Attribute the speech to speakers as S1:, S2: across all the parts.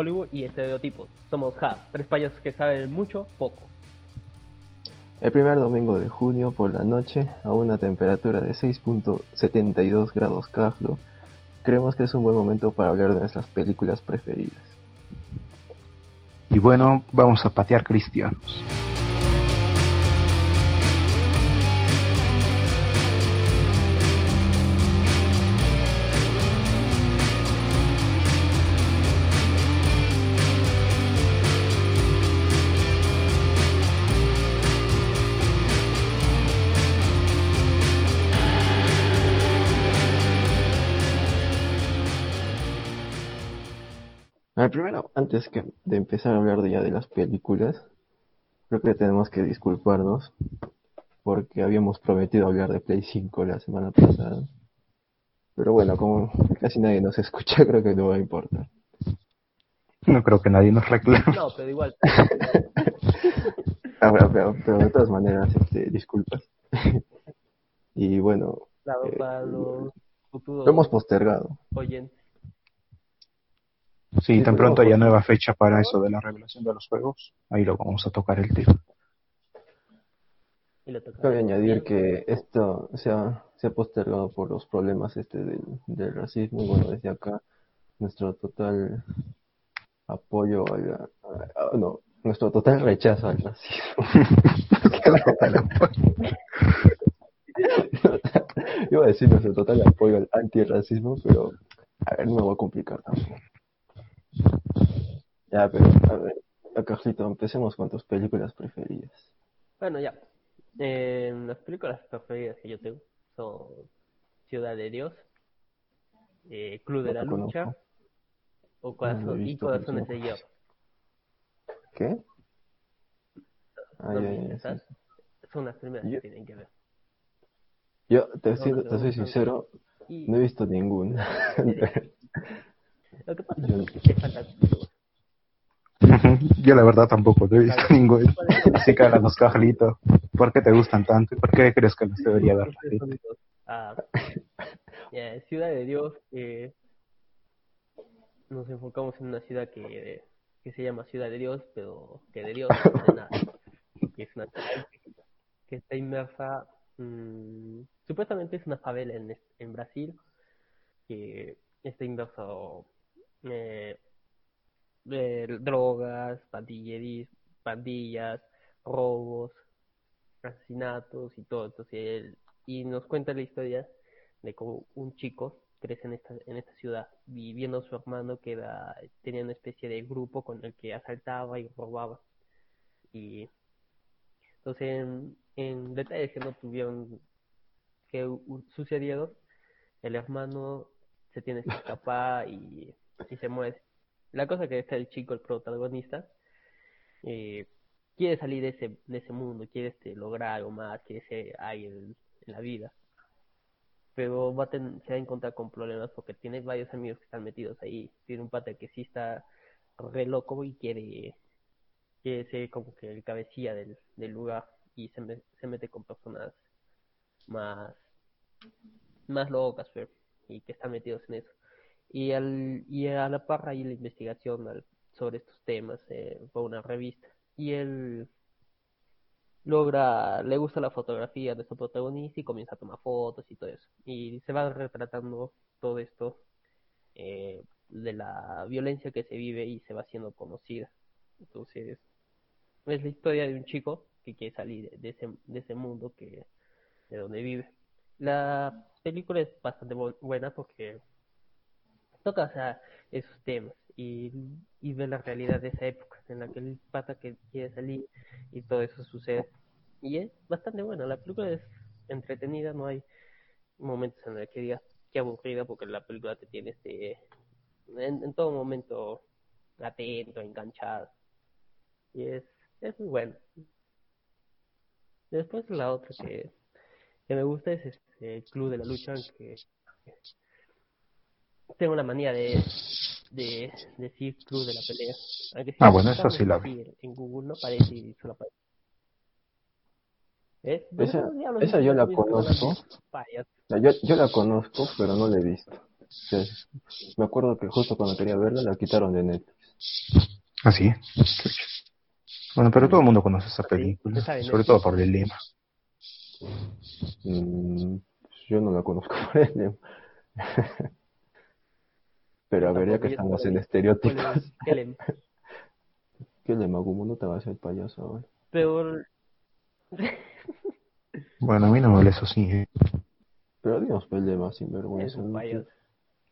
S1: Hollywood y estereotipos. Somos Ja, tres payasos que saben mucho, poco.
S2: El primer domingo de junio por la noche, a una temperatura de 6.72 grados Celsius, creemos que es un buen momento para hablar de nuestras películas preferidas.
S3: Y bueno, vamos a patear cristianos.
S2: Primero, antes que de empezar a hablar de ya de las películas, creo que tenemos que disculparnos porque habíamos prometido hablar de Play 5 la semana pasada. Pero bueno, como casi nadie nos escucha, creo que no va a importar.
S3: No creo que nadie nos reclame.
S1: No, pero igual.
S2: ah, pero, pero, de todas maneras, este, disculpas. y bueno,
S1: claro, eh, para los
S2: futuros lo hemos postergado.
S1: Oyentes.
S3: Sí, tan pronto haya nueva fecha para eso de la revelación de los juegos, ahí lo vamos a tocar el tema.
S2: Cabe añadir que esto se ha, se ha postergado por los problemas este del, del racismo y bueno, desde acá nuestro total apoyo a, no, nuestro total rechazo al racismo. Iba a decir nuestro total apoyo al antirracismo, pero a ver, no me voy a complicar tampoco. Ya, pero a ver, Carlito, empecemos con tus películas preferidas.
S1: Bueno, ya. Eh, las películas preferidas que yo tengo son Ciudad de Dios, eh, Club de la Lucha o Corazón, y Corazones de Hierro.
S2: ¿Qué?
S1: Son las primeras que tienen que ver.
S2: Yo, te, te soy sincero, no he visto ninguna.
S1: Lo que pasa es que fantástico.
S3: Yo la verdad tampoco he visto ningún. Así que háblanos, Carlito. ¿Por qué te gustan tanto? ¿Por qué crees que nos debería dar
S1: ah, Ciudad de Dios, eh, nos enfocamos en una ciudad que, que se llama Ciudad de Dios, pero que de Dios no tiene nada. Que es una ciudad que está inmersa, mmm, supuestamente es una favela en, en Brasil, que está inmerso eh, drogas, pandilleris, pandillas, robos, asesinatos y todo. Entonces, y nos cuenta la historia de cómo un chico crece en esta, en esta ciudad, viviendo a su hermano que tenía una especie de grupo con el que asaltaba y robaba. Y entonces, en, en detalles que no tuvieron, que sucedieron, el hermano se tiene que escapar y y se muere. La cosa que está el chico, el protagonista, eh, quiere salir de ese, de ese mundo, quiere este, lograr algo más, quiere ser alguien en, la vida. Pero va a se va a encontrar con problemas porque tiene varios amigos que están metidos ahí. Tiene un pata que sí está re loco y quiere, quiere ser como que el cabecilla del, del lugar y se, se mete con personas más, más locas y que están metidos en eso y, al, y a la par hay la investigación sobre estos temas eh, por una revista. Y él logra, le gusta la fotografía de su protagonista y comienza a tomar fotos y todo eso. Y se va retratando todo esto eh, de la violencia que se vive y se va haciendo conocida. Entonces es la historia de un chico que quiere salir de ese, de ese mundo que de donde vive. La película es bastante buena porque toca o sea, esos temas y, y ve la realidad de esa época en la que el pata que quiere salir y todo eso sucede. Y es bastante bueno, la película es entretenida, no hay momentos en los que digas que aburrida porque la película te tiene este en, todo momento atento, enganchado. Y es, es muy bueno. Después la otra que, que me gusta es este Club de la Lucha, que tengo la manía de, de, decir club de la pelea.
S3: ah, bueno, eso sí la vi.
S1: En Google no aparece y solo aparece.
S2: Esa, esa yo la conozco. Yo, yo la conozco, pero no la he visto. Sí, Me acuerdo que justo cuando quería verla la quitaron de Netflix.
S3: ¿Ah, sí? Bueno, pero todo el mundo conoce esa película,
S1: ¿qué sabe
S3: sobre todo por el lema.
S2: Mm, yo no la conozco por el lema. Pero a ver, ya que estamos en estereotipos,
S1: ¿Qué le-
S2: ¿qué lema? ¿Cómo no te vas a hacer payaso ahora?
S1: Pero
S3: Bueno, a mí no me hables así, ¿eh?
S2: Pero digamos pues, el lema sin
S1: es
S2: vergüenza.
S1: un
S2: ¿no?
S1: payaso.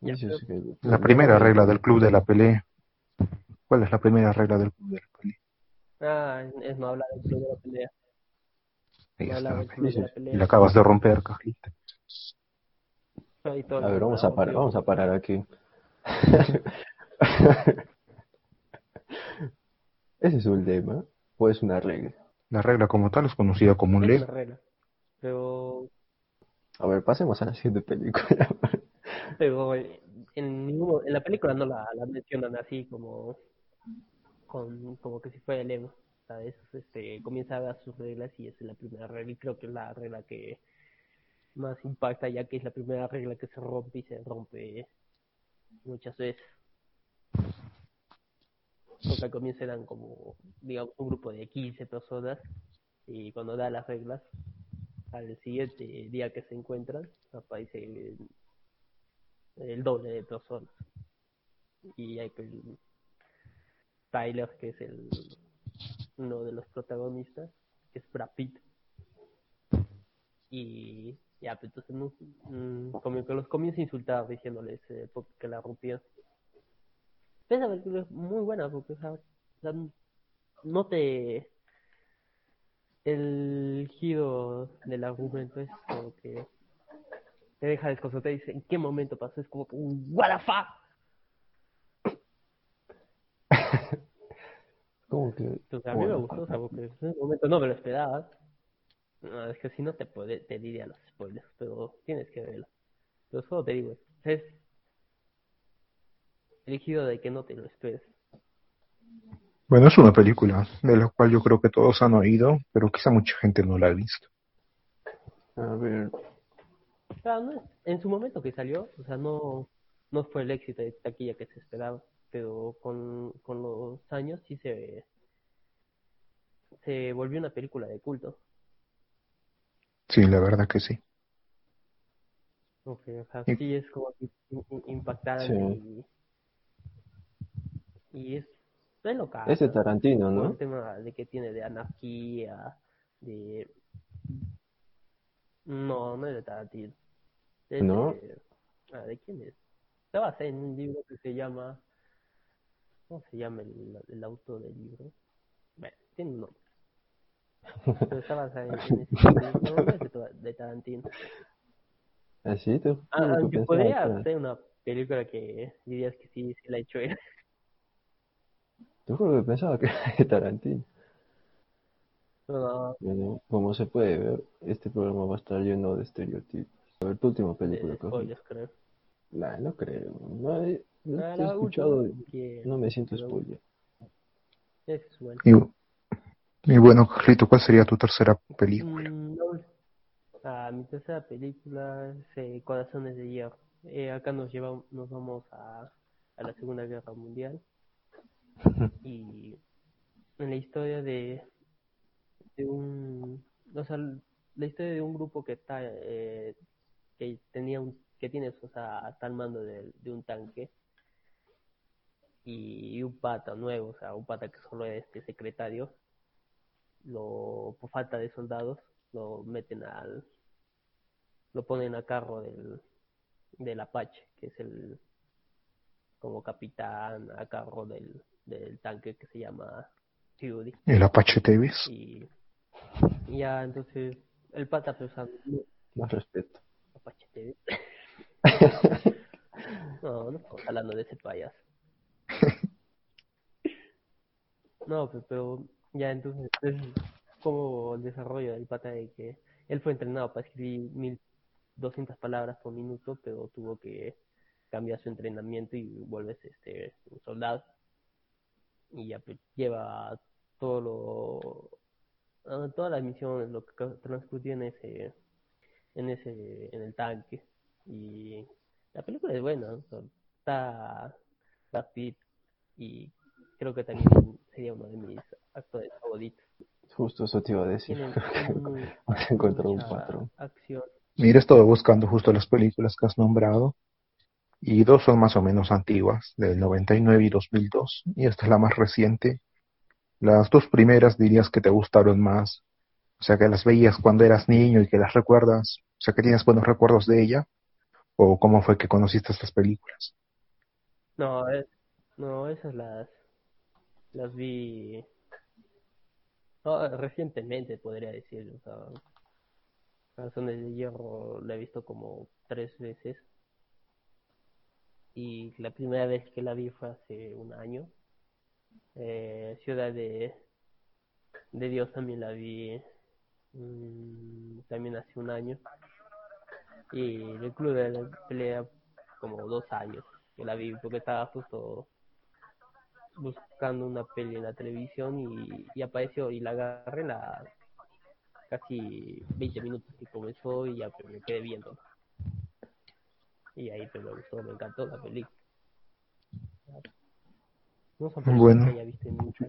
S1: Ya, pero-
S2: que-
S3: La primera regla del club de la pelea. ¿Cuál es la primera regla del club de la pelea?
S1: Ah, es no hablar del club de la pelea.
S3: Ahí
S1: No hablar
S3: está.
S1: del club de la
S3: Y
S1: pelea.
S3: la acabas de romper, cajita.
S2: A ver, vamos a parar, vamos a parar aquí. ¿Ese es un lema o es una regla?
S3: La regla como tal es conocida como un
S1: Es
S3: lema.
S1: regla. Pero,
S2: A ver, pasemos a la siguiente película.
S1: pero en, ninguno- en la película no la, la mencionan así como, con, como que si fuera el lema. ¿Sabes? Este, comienza a dar sus reglas y es la primera regla. Y creo que es la regla que más impacta, ya que es la primera regla que se rompe y se rompe muchas veces. Porque al comienzo eran como, digamos, un grupo de 15 personas y cuando da las reglas, al siguiente día que se encuentran, aparece el, doble de personas. Y hay Tyler, que es el uno de los protagonistas, que es Brad. Y ya, pues entonces no, mm, como que los comienza a insultar diciéndoles eh, que la rompieron. Esa película es muy buena porque o sea, no te... El giro del argumento es como que te deja desconcertado, te dice en qué momento pasó, es como que un what the fuck.
S2: ¿Cómo que?
S1: Entonces, a mí me gustó, o sea, porque en ese momento no me lo esperaba. No, es que si no te puede, te diría los spoilers, pero tienes que verlo. Pero solo te digo, es el giro de que no te lo esperes.
S3: Bueno, es una película de la cual yo creo que todos han oído, pero quizá mucha gente no la ha visto.
S2: A ver,
S1: O sea, no es- en su momento que salió, o sea, no, no fue el éxito de taquilla que se esperaba, pero con, con los años sí se, se volvió una película de culto.
S3: Sí, la verdad que sí.
S1: Ok, o sea,
S3: Y-
S1: sí es como que im- im- impactante
S2: Sí.
S1: y, y es, es loca.
S2: es de Tarantino, ¿no?
S1: el tema de que tiene de anarquía, de... No, no es de Tarantino. Es
S2: ¿No?
S1: De... Ah, ¿de quién es? Se basa en un libro que se llama... ¿Cómo se llama el, el autor del libro? Bueno, tiene un nombre. Pero está basada en, ese de, Tarantino.
S2: ¿Así? ¿Tú?
S1: Ah,
S2: Yo
S1: aunque podría ser una película que dirías que sí, sí la ha hecho él.
S2: Te juro que pensaba que era de Tarantino.
S1: No,
S2: Bueno, como se puede ver, este programa va a estar lleno de estereotipos. A ver, tu última película, Cojo.
S1: spoilers, creo.
S2: Nah, no creo. No he, no
S1: Ah,
S2: te he escuchado
S1: que-
S2: no me siento
S1: pero-
S2: spoiler.
S1: Es bueno.
S3: Y, bueno, Carlito, ¿cuál sería tu tercera película?
S1: Mm, no, ah, mi tercera película es eh, Corazones de Hierro. Eh, acá nos llevamos, nos vamos a, a la Segunda Guerra Mundial y en la historia de, de un, o sea, la historia de un grupo que está, eh, que tenía un, que tiene, o sea, está al mando de, de un tanque y un pata nuevo, o sea, un pata que solo es este secretario, lo, por falta de soldados, lo meten al, lo ponen a cargo del, del Apache, que es el, como capitán a cargo del, del tanque que se llama Fury.
S3: El Apache Davis.
S1: Y, y ya, entonces, el pata pensando, "No,
S2: Más respeto.
S1: Apache TV". No, no estamos hablando de ese payaso. No, pues, pero ya entonces es como el desarrollo del pata de que él fue entrenado para escribir 1200 palabras por minuto, pero tuvo que cambiar su entrenamiento y vuelves este un soldado. Y ya pues, lleva todo lo ah, todas las misiones, lo que transcurrió en ese en ese en el tanque y La película es buena, está Brad y creo que también sería uno de mis
S2: Justo eso te iba a decir. Has encontrado un patrón.
S1: acción.
S3: Mira, buscando justo las películas que has nombrado y dos son más o menos antiguas, del 99 y 2002, y esta es la más reciente. Las dos primeras dirías que te gustaron más, o sea, que las veías cuando eras niño y que las recuerdas, o sea, que tienes buenos recuerdos de ella, o cómo fue que conociste estas películas.
S1: No, es, no, esas las, las vi recientemente, podría decir. O sea, de Hierro la he visto como tres veces. Y la primera vez que la vi fue hace un año. Eh, Ciudad de, de Dios también la vi mm, también hace un año. Y el Club de la Pelea como dos años que la vi porque estaba justo buscando una peli en la televisión y, y apareció y la agarré la casi 20 minutos que comenzó y ya pues, me quedé viendo y ahí pues, me gustó me encantó la película no son
S3: Bueno.
S1: que haya visto mucho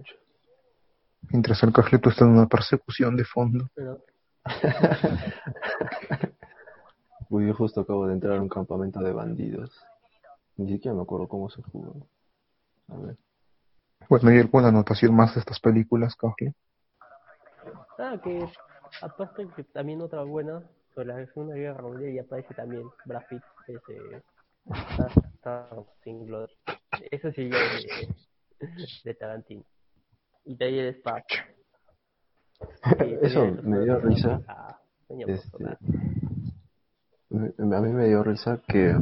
S3: Mientras el Carlito está en una persecución de fondo.
S1: pero
S2: Uy, yo justo acabo de entrar a un campamento de bandidos. Ni siquiera me acuerdo cómo se jugó. A ver.
S3: Bueno, ¿y alguna anotación más de estas películas, Carly?
S1: ah que aparte que también otra buena sobre la Segunda Guerra Mundial y aparece también Brad Pitt ese está sin gloria. Eso sí de, de Tarantino. Y de ahí el espacio Y
S2: Eso me dio risa.
S1: coño,
S2: Este, a mí me dio risa que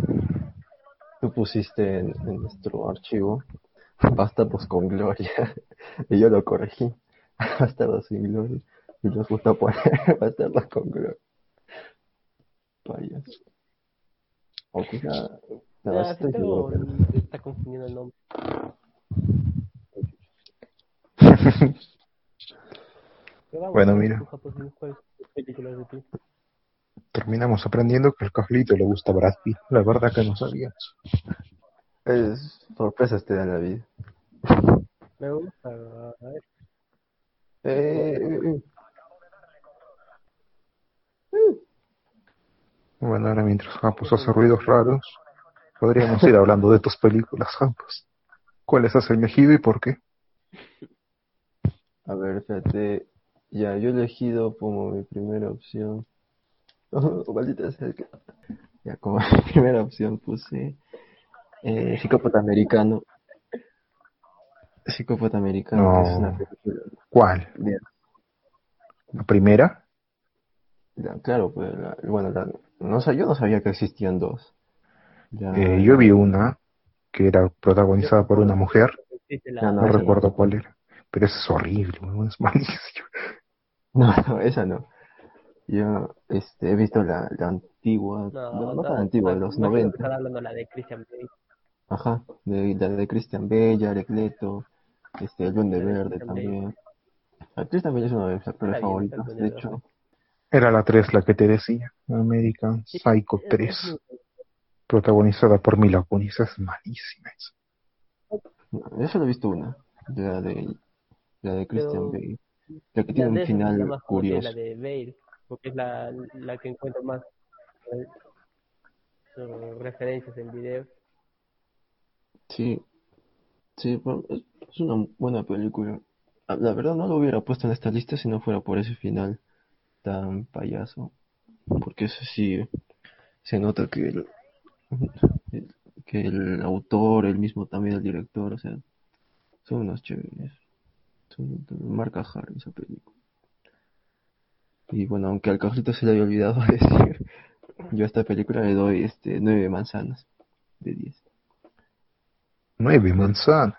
S2: tú pusiste en, en nuestro archivo Bastardos con Gloria y yo lo corregí. Bastardos sin Gloria. Y nos gusta poner Bastardos con Gloria. Payaso.
S1: Sí, pero
S2: que-
S1: se está confundiendo el nombre.
S3: Bueno,
S1: ¿cuál es
S3: mira.
S1: ti?
S3: Terminamos aprendiendo que al Carlito le gusta Brad Pitt. La verdad que no sabía eso.
S2: Es sorpresas te da la vida.
S1: Me gusta, a ver,
S2: Eh, eh,
S3: Bueno, ahora mientras Campos hace ruidos raros, podríamos ir hablando de tus películas, Campos. ¿Cuáles has elegido y por qué?
S2: A ver, fíjate. Ya, yo he elegido como mi primera opción. Oh, maldita sea que- Ya, como mi primera opción puse eh, Psicópata Americano. Psicópata Americano,
S3: No.
S2: que es una película.
S3: ¿Cuál? ¿La primera?
S2: la- claro, pues, la- bueno, la- no sé, yo no sabía que existían dos. Ya,
S3: Eh, yo vi una que era protagonizada por una mujer, no recuerdo cuál era, pero esa es horrible, es malísimo.
S2: No, no, esa no. Yo este, he visto la, la antigua,
S1: no,
S2: no, no
S1: no,
S2: tan antigua, los
S1: imagino que
S2: 90.
S1: están hablando la de Christian Bale.
S2: Ajá, de, la de Christian Bale, Jared Leto, este, el Duende
S1: La de
S2: Verde también. A Christian Bale es uno de mis actores favoritos,
S1: bien,
S2: de hecho.
S3: Era la 3 la que te decía, American Psycho
S1: es- es
S3: 3,
S1: muy-
S3: protagonizada por Mila Kunis, es malísima esa.
S2: No, Yo solo he visto una, la de, la de Christian
S1: Pero-
S2: Bale, la que
S1: La
S2: tiene un
S1: la
S2: final
S1: más
S2: curioso.
S1: la de Bale, porque es la, la que encuentro más eh, referencias en videos.
S2: Sí, sí, es una buena película. Ah, La verdad no lo hubiera puesto en esta lista si no fuera por ese final tan payaso. Porque eso sí, se nota que el, el- que el autor, el mismo también el director, o sea, son unos chéveres. Son, marca Harry esa película. Y bueno, aunque al Carlito se le había olvidado decir, yo a esta película le doy este nueve manzanas de 10.
S3: Nueve manzanas.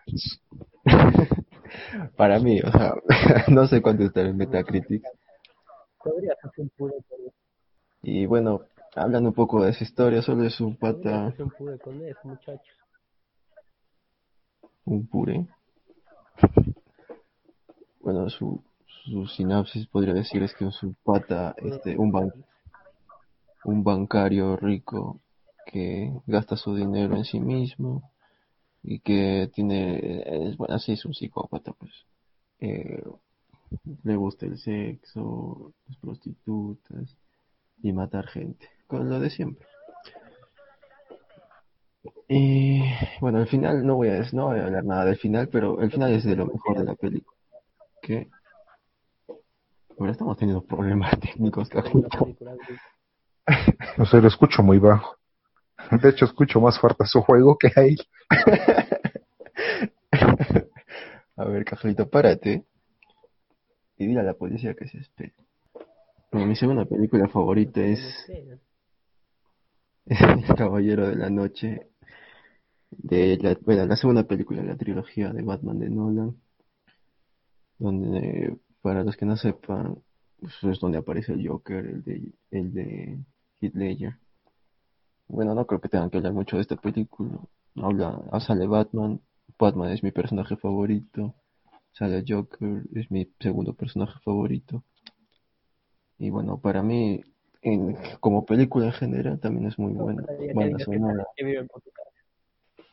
S2: Para mí, o sea, no sé cuánto está en Metacritic.
S1: Podrías hacer un puré con eso.
S2: Y bueno, hablando un poco de esa historia, solo es un pata,
S1: hacer un puré con eso, muchachos.
S2: un puré. Bueno, su, su sinapsis podría decir es que es un pata, este, un, ban- un bancario rico que gasta su dinero en sí mismo y que tiene, es, bueno, así es un psicópata, pues. Eh, le gusta el sexo, las prostitutas y matar gente, con lo de siempre. Y bueno, al final no voy a, no voy a hablar nada del final, pero el final es de lo mejor de la película. Que ahora estamos teniendo problemas técnicos.
S3: No sé, lo escucho muy bajo. De hecho, escucho más fuerte su juego que a él.
S2: a ver, Cajalito, párate y dile a la policía que se espere. Mi segunda película favorita es, El Caballero de la Noche, de la, bueno, la segunda película de la trilogía de Batman de Nolan, donde, para los que no sepan, pues es donde aparece el Joker, el de, el de Heath. Bueno, no creo que tengan que hablar mucho de esta película. Habla, sale Batman, Batman es mi personaje favorito, sale Joker, es mi segundo personaje favorito. Y bueno, para mí, en, como película en general, también es muy buena. Sonora.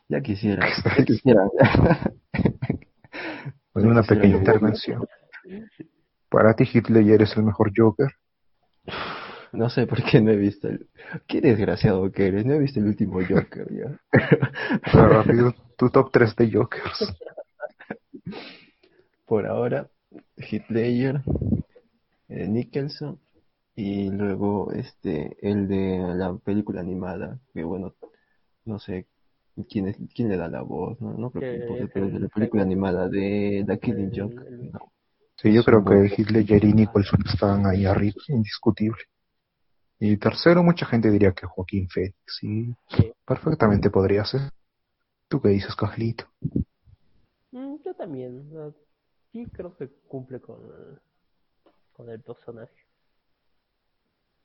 S2: Ya quisiera, ya quisiera.
S3: Bueno, una pequeña intervención. Para ti, Hitler es el mejor Joker.
S2: No sé por qué no he visto el... Qué desgraciado que eres, no he visto el último Joker ya.
S3: Pero rápido, tu top 3 de Jokers.
S2: Por ahora, Hitler, eh, Nicholson y luego este el de la película animada, que bueno, no sé quién es, quién le da la voz, no, no creo que, pero de la película animada de The Killing Joke. No.
S3: Sí, yo creo que Hitler y Nicholson estaban ahí arriba, indiscutible. Y tercero, mucha gente diría que Joaquín Félix, sí, perfectamente podría ser. ¿Tú qué dices, Cajlito?
S1: Mm, yo también, sí creo que cumple con, con el personaje.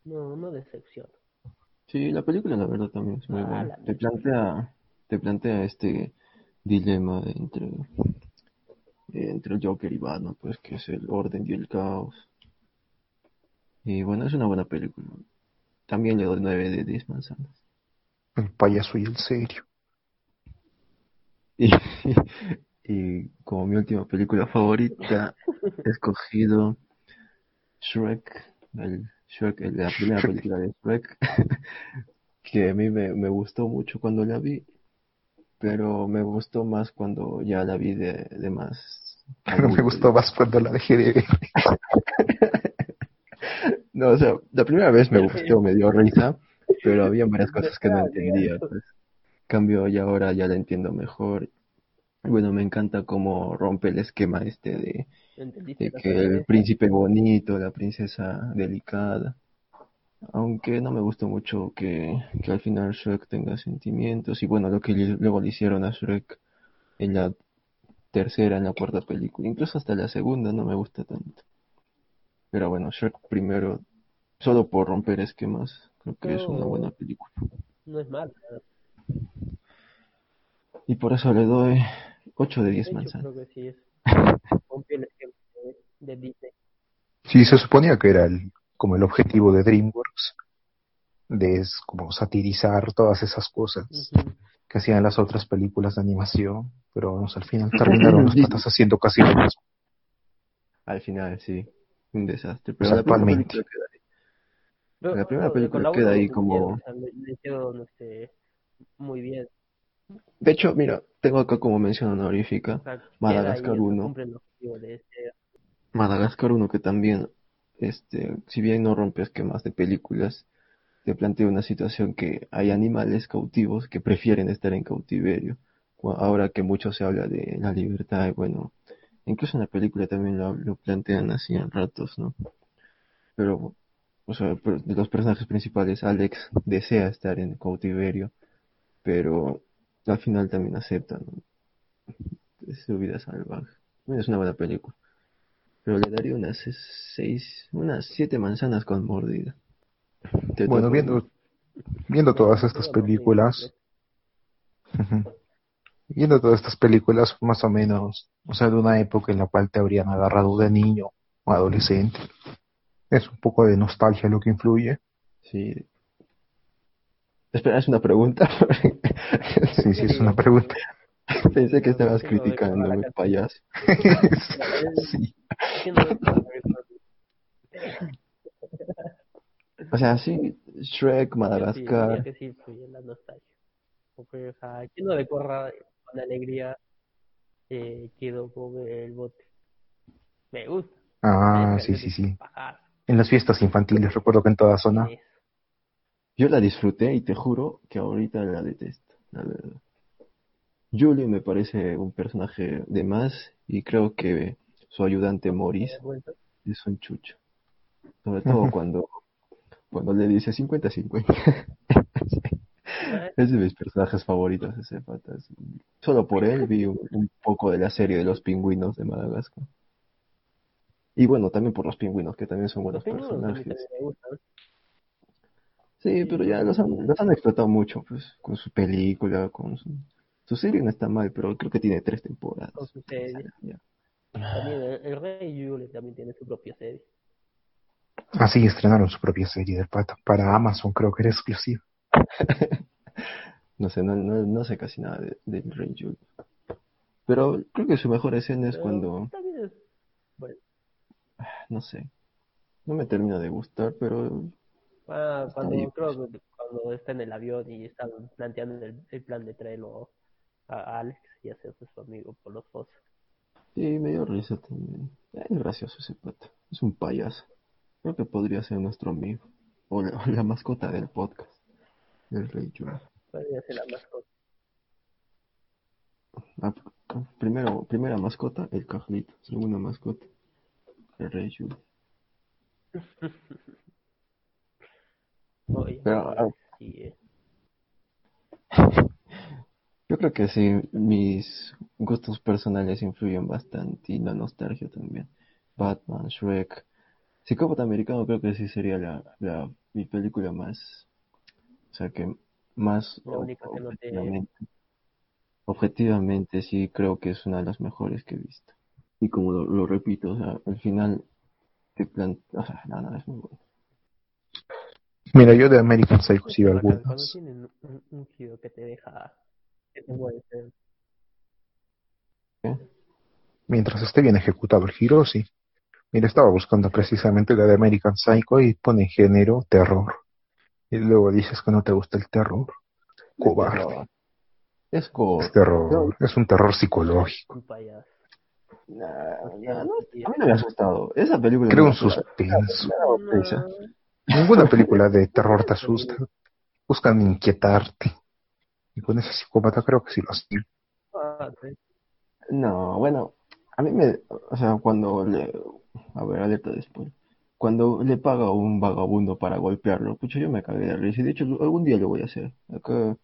S1: No, no decepciona.
S2: Sí, la película la verdad también es muy ah, buena. Te plantea, te plantea este dilema entre, entre el Joker y Batman, pues que es el orden y el caos. Y bueno, es una buena película. También le doy 9 de 10 manzanas.
S3: El payaso y el serio.
S2: Y, y como mi última película favorita, he escogido Shrek, el Shrek, la primera película de Shrek, que a mí me, me, gustó mucho cuando la vi, pero me gustó más cuando ya la vi de, de más.
S3: Pero me gustó más cuando la dejé de ver.
S2: No, o sea, la primera vez me gustó, me dio risa, pero había varias cosas que no entendía. Pues. Cambio y ahora ya la entiendo mejor. Bueno, me encanta cómo rompe el esquema este de, que el príncipe bonito, la princesa delicada. Aunque no me gustó mucho que, que al final Shrek tenga sentimientos. Y bueno, lo que luego le hicieron a Shrek en la tercera, en la cuarta película. Incluso hasta la segunda no me gusta tanto. Pero bueno, Shrek primero, solo por romper esquemas, creo que es una buena película.
S1: No es mal.
S2: Y por eso le doy 8 de 10 manzanas.
S1: Creo que sí es. el esquema de Disney.
S3: Sí, se suponía que era el, como el objetivo de DreamWorks, de es como satirizar todas esas cosas que hacían las otras películas de animación, pero vamos, al final terminaron las patas haciendo casi lo mismo.
S2: Al final, sí un desastre. Pero la primera película La primera película queda ahí como...
S1: Este, muy bien.
S2: De hecho, mira, tengo acá como mención honorífica Madagascar 1. Este Madagascar 1 que también, este, si bien no rompe esquemas de películas, te plantea una situación que hay animales cautivos que prefieren estar en cautiverio. Ahora que mucho se habla de la libertad, bueno, Incluso en la película también lo, plantean así en ratos, ¿no? Pero, o sea, de los personajes principales, Alex desea estar en cautiverio, pero al final también acepta, ¿no? su vida salvaje. Es una buena película. Pero le daría unas seis, unas siete manzanas con mordida.
S3: Bueno, viendo, viendo todas estas películas, viendo todas estas películas más o menos, o sea, de una época en la cual te habrían agarrado de niño o adolescente. Es un poco de nostalgia lo que influye.
S2: Sí. Espera, es una pregunta.
S3: Sí, sí, es una pregunta.
S2: Pensé que estabas
S1: Sí,
S2: criticando,
S1: Madagascar.
S2: payaso.
S3: Sí.
S1: ¿Quién no recuerda
S2: O sea, sí, Shrek,
S1: Sí,
S2: Madagascar.
S1: que sí influye en la nostalgia. Porque, o sea, ¿quién no recuerda con alegría eh, Quedo con el bote? Me gusta.
S3: Ah, sí, sí, sí.
S1: pajar.
S3: En las fiestas infantiles, recuerdo que en toda zona.
S2: Yo la disfruté y te juro que ahorita la detesto, la verdad. Julie me parece un personaje de más y creo que su ayudante
S1: Vuelta.
S2: es un chucho. Sobre todo cuando, cuando le dice 50-50.
S1: Ah,
S2: Es de mis personajes favoritos ese pata. Solo por él vi un, un poco de la serie de los pingüinos de Madagascar. Y bueno, también por los pingüinos, que también son buenos personajes. Sí, pero ya los han, los han explotado mucho, pues, con su película, con su... Su serie no está mal, pero creo que tiene tres temporadas.
S1: Con su serie.
S2: Ya.
S1: También el, el Rey Julie también tiene su propia serie.
S3: Ah, sí, estrenaron su propia serie del pata. Para Amazon creo que era exclusiva.
S2: No sé, no, no, no sé casi nada de, del Rey Julie. Pero creo que su mejor escena es
S1: Pero
S2: cuando,
S1: También
S2: no sé, no me termina de gustar, pero
S1: ah, cuando
S2: bien,
S1: creo que cuando está en el avión y están planteando el, el plan de traerlo a Alex y hacerse su amigo por los dos.
S2: sí, me dio risa también. Es gracioso ese pata, es un payaso. Creo que podría ser nuestro amigo, o la, o la mascota del podcast, del Rey Julie.
S1: Podría ser la mascota.
S2: Ah, primero, primera mascota, el Carlito. Segunda mascota, el Rey Julie.
S1: Oye,
S2: Pero, ah,
S1: sí, eh.
S2: Yo creo que sí, mis gustos personales influyen bastante y la nostalgia también. Batman, Shrek. Psicópata Americano creo que sí sería la, la, mi película más, o sea que más
S1: La única que no te-
S2: objetivamente, objetivamente sí creo que es una de las mejores que he visto. Y como lo, lo repito, o sea, al final te plan... o sea, no, no, es muy bueno.
S3: Mira, yo de American Psycho sí veo
S1: Bacán, Cuando tienen un, un giro que te deja, que te mueve,
S2: ¿eh?
S3: Mientras esté bien ejecutado el giro, sí. Mira, estaba buscando precisamente la de American Psycho y pone género terror. Y luego dices que no te gusta el terror. Cobarde.
S2: Terror. Es gore.
S3: Es terror. Es un terror psicológico.
S1: un payaso.
S2: Nah, nah, no, a mí no me ha asustado. Esa película
S3: Creo un suspenso. Ninguna película de terror te asusta. Buscan inquietarte. Y con ese psicópata creo que sí lo hacen.
S2: No, bueno, a mí me, o sea, cuando le, a ver, alerta después, cuando le paga a un vagabundo para golpearlo, pucha, yo me cagué de risa, y de hecho algún día lo voy a hacer, acá,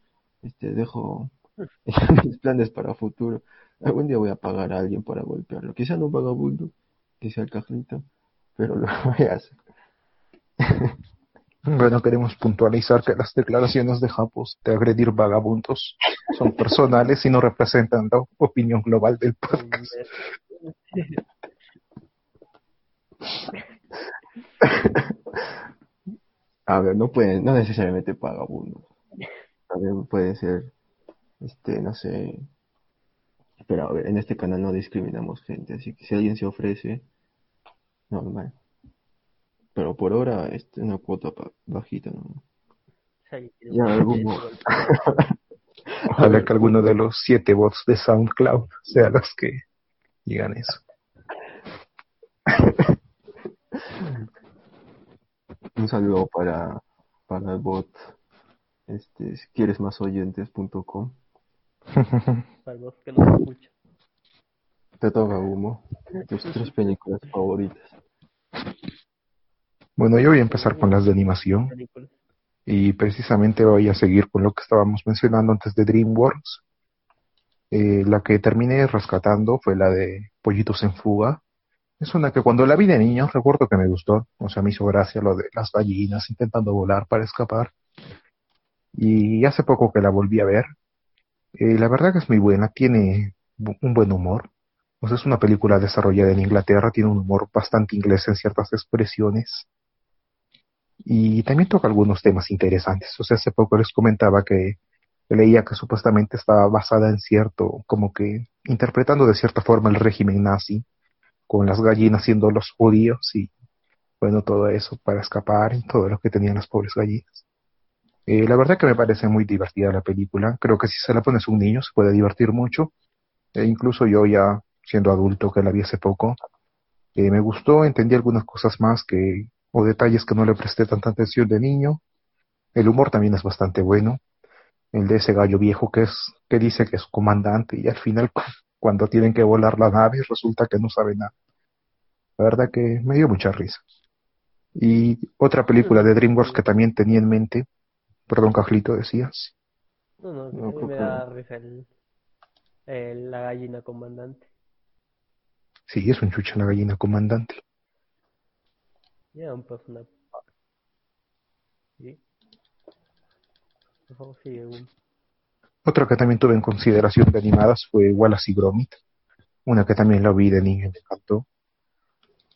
S2: este, dejo mis planes para futuro, algún día voy a pagar a alguien para golpearlo, quizá no un vagabundo, quizá el cajito, pero lo voy a hacer.
S3: Bueno, queremos puntualizar que las declaraciones de Japos de agredir vagabundos son personales y no representan la opinión global del podcast.
S2: A ver, no pueden, no necesariamente vagabundos. También puede ser, este, no sé. Pero a ver, en este canal no discriminamos gente, así que si alguien se ofrece, normal. Pero por ahora, este, una cuota pa- bajita, ¿no?
S1: Sí,
S2: Ya, algún
S3: Ojalá que alguno de los siete bots de SoundCloud sea los que digan eso.
S2: Un saludo para, para el bot, este, si quieres más oyentes.com.
S1: Para los que escuchan.
S2: Te toca humo, tus tres películas favoritas.
S3: Bueno, yo voy a empezar con las de animación y precisamente voy a seguir con lo que estábamos mencionando antes de DreamWorks. Eh, la que terminé rescatando fue la de Pollitos en Fuga. Es una que cuando la vi de niño recuerdo que me gustó, o sea, me hizo gracia lo de las gallinas intentando volar para escapar. Y hace poco que la volví a ver. Eh, la verdad que es muy buena, tiene un buen humor. O sea, es una película desarrollada en Inglaterra, tiene un humor bastante inglés en ciertas expresiones. y también toca algunos temas interesantes. O sea, hace poco les comentaba que leía que supuestamente estaba basada en cierto, como que interpretando de cierta forma el régimen nazi, con las gallinas siendo los judíos y bueno, todo eso para escapar y todo lo que tenían las pobres gallinas. Eh, la verdad que me parece muy divertida la película. Creo que si se la pones a un niño se puede divertir mucho. E incluso yo ya siendo adulto que la vi hace poco, eh, me gustó, entendí algunas cosas más que o detalles que no le presté tanta atención de niño. El humor también es bastante bueno. El de ese gallo viejo que es que dice que es comandante y al final cuando tienen que volar la nave resulta que no sabe nada. La verdad que me dio mucha risa. Y otra película de DreamWorks que también tenía en mente, perdón, Cajlito, decías.
S1: No, no, a mí me da risa el, la gallina comandante.
S3: Sí, es un chucha la gallina comandante.
S1: Ya, un personaje. ¿Sí? Por favor, sigue un...
S3: Otra que también tuve en consideración de animadas fue Wallace y Gromit, una que también la vi de niño y me encantó.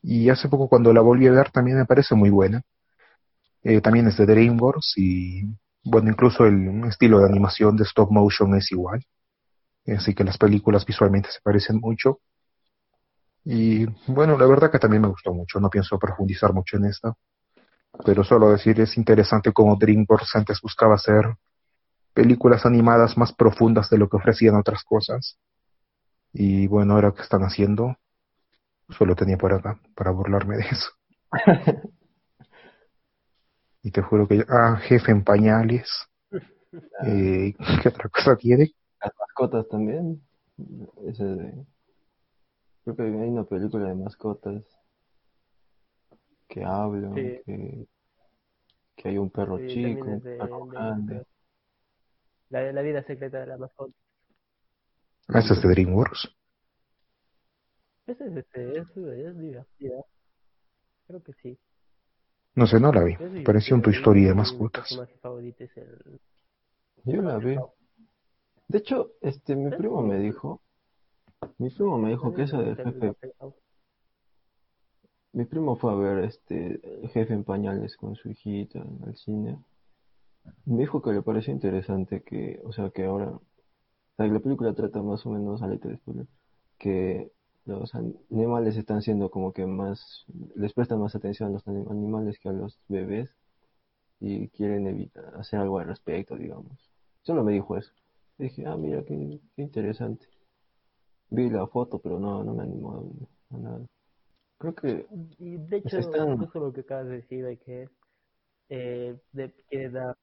S3: Y hace poco cuando la volví a ver también me parece muy buena. Eh, también es de DreamWorks y bueno, incluso el estilo de animación de stop motion es igual. Así que las películas visualmente se parecen mucho. Y bueno, la verdad que también me gustó mucho. No pienso profundizar mucho en esta. Pero solo decir, es interesante cómo DreamWorks antes buscaba hacer películas animadas más profundas de lo que ofrecían otras cosas. Y bueno, ahora que están haciendo, Solo tenía por acá para burlarme de eso. y te juro que... Ah, jefe en pañales. Eh, ¿Qué otra cosa quiere?
S2: Las mascotas también. Ese de... Creo que hay una película de mascotas que hablan, que, que hay un perro chico, un perro grande.
S1: La, la vida secreta de la mascota.
S3: Ah, ¿Esa es de DreamWorks?
S1: Ese es este, es, es divertida. Creo que sí.
S3: No sé, no la vi. Pareció un tu historia de mascotas.
S2: Yo la vi. De hecho, este, mi primo me dijo, mi primo me dijo que esa del jefe, mi primo fue a ver este el jefe en pañales con su hijita al cine. Me dijo que le pareció interesante que, o sea, que ahora, la película trata más o menos, a de spoiler, que los animales están siendo como que más, les prestan más atención a los animales que a los bebés y quieren evitar hacer algo al respecto, digamos. Solo me dijo eso. dije, ah, mira, qué, interesante. Vi la foto, pero no, no me animó a, nada. Creo que...
S1: Y de hecho, están... lo que acabas de decir de que eh, de, quiere dar,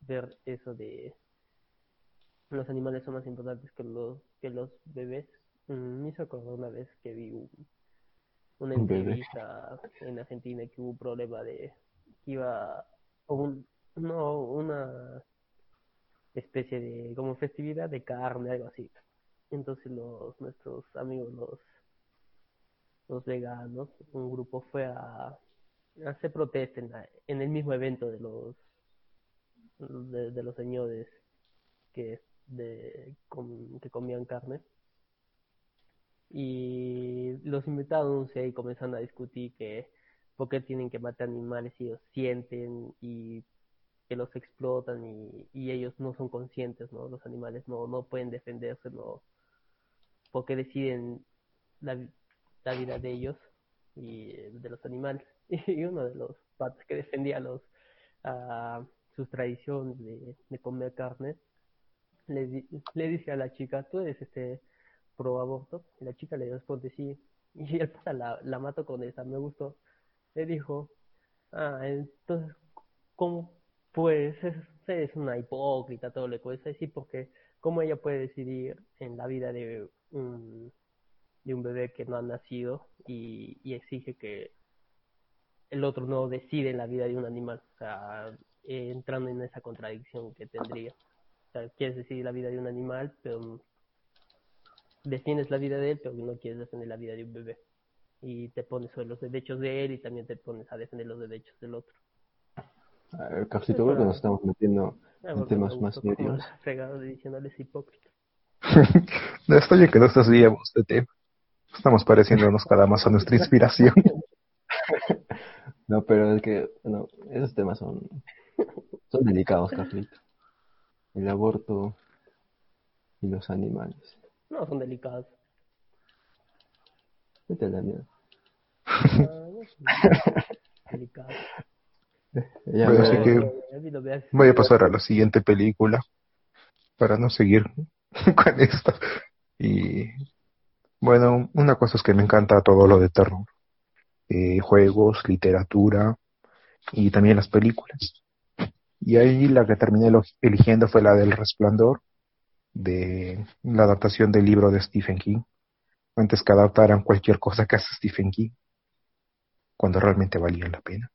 S1: ver eso de los animales son más importantes que los, que los bebés me hizo acordar una vez que vi una entrevista en Argentina que hubo un problema de que iba un, no una especie de como festividad de carne algo así. Entonces los nuestros amigos los los veganos un grupo fue a, hacer protesta en, en el mismo evento de los de, los señores que de que comían carne y los invitados y comenzaron a discutir que por qué tienen que matar animales si ellos sienten y que los explotan y, y ellos no son conscientes, ¿no? Los animales no, no pueden defenderse, ¿no? Porque deciden la, la vida de ellos y de los animales. Y uno de los patos que defendía los a sus tradiciones de, de comer carne le, le dice a la chica, tú eres este pro aborto y la chica le responde sí y el pata la, la mató con esa me le dijo ah entonces cómo pues es, es una hipócrita todo que puede decir porque cómo ella puede decidir en la vida de un de un bebé que no ha nacido y, y exige que el otro no decide en la vida de un animal o sea entrando en esa contradicción que tendría. O sea quieres decidir la vida de un animal pero defiendes la vida de él, pero no quieres defender la vida de un bebé. Y te pones sobre los derechos de él y también te pones a defender los derechos del otro.
S2: Ver, Carlito, creo que nos estamos metiendo ah, en temas más serios.
S1: Fregado de diciéndoles hipócrita.
S3: no estoy que no estás de tema. Estamos pareciéndonos cada más a nuestra inspiración.
S2: No, pero es que, bueno, esos temas son, son delicados, Carlito. El aborto y los animales.
S1: No son delicados.
S2: Vete a la mierda.
S1: Ah, no delicados.
S2: Ya,
S3: Bueno, así que- Voy a pasar a la siguiente película para no seguir con esto. Y bueno, una cosa es que me encanta todo lo de terror. Eh, juegos, literatura y también las películas. Y ahí la que terminé eligiendo fue la del Resplandor, de la adaptación del libro de Stephen King. Antes que adaptaran cualquier cosa que hace Stephen King, cuando realmente valía la pena.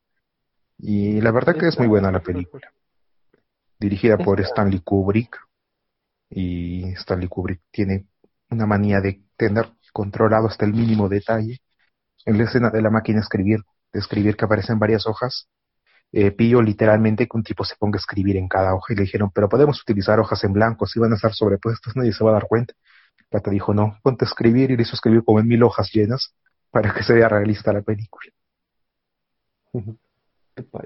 S3: Y la verdad que es muy buena la película dirigida por Stanley Kubrick. Y Stanley Kubrick tiene una manía de tener controlado hasta el mínimo detalle. En la escena de la máquina de escribir, de escribir que aparecen varias hojas, eh, pidió literalmente que un tipo se ponga a escribir en cada hoja y le dijeron, pero podemos utilizar hojas en blanco, si van a estar sobrepuestas nadie se va a dar cuenta. Pata dijo, no, ponte a escribir y le hizo escribir como en mil hojas llenas para que se vea realista la película.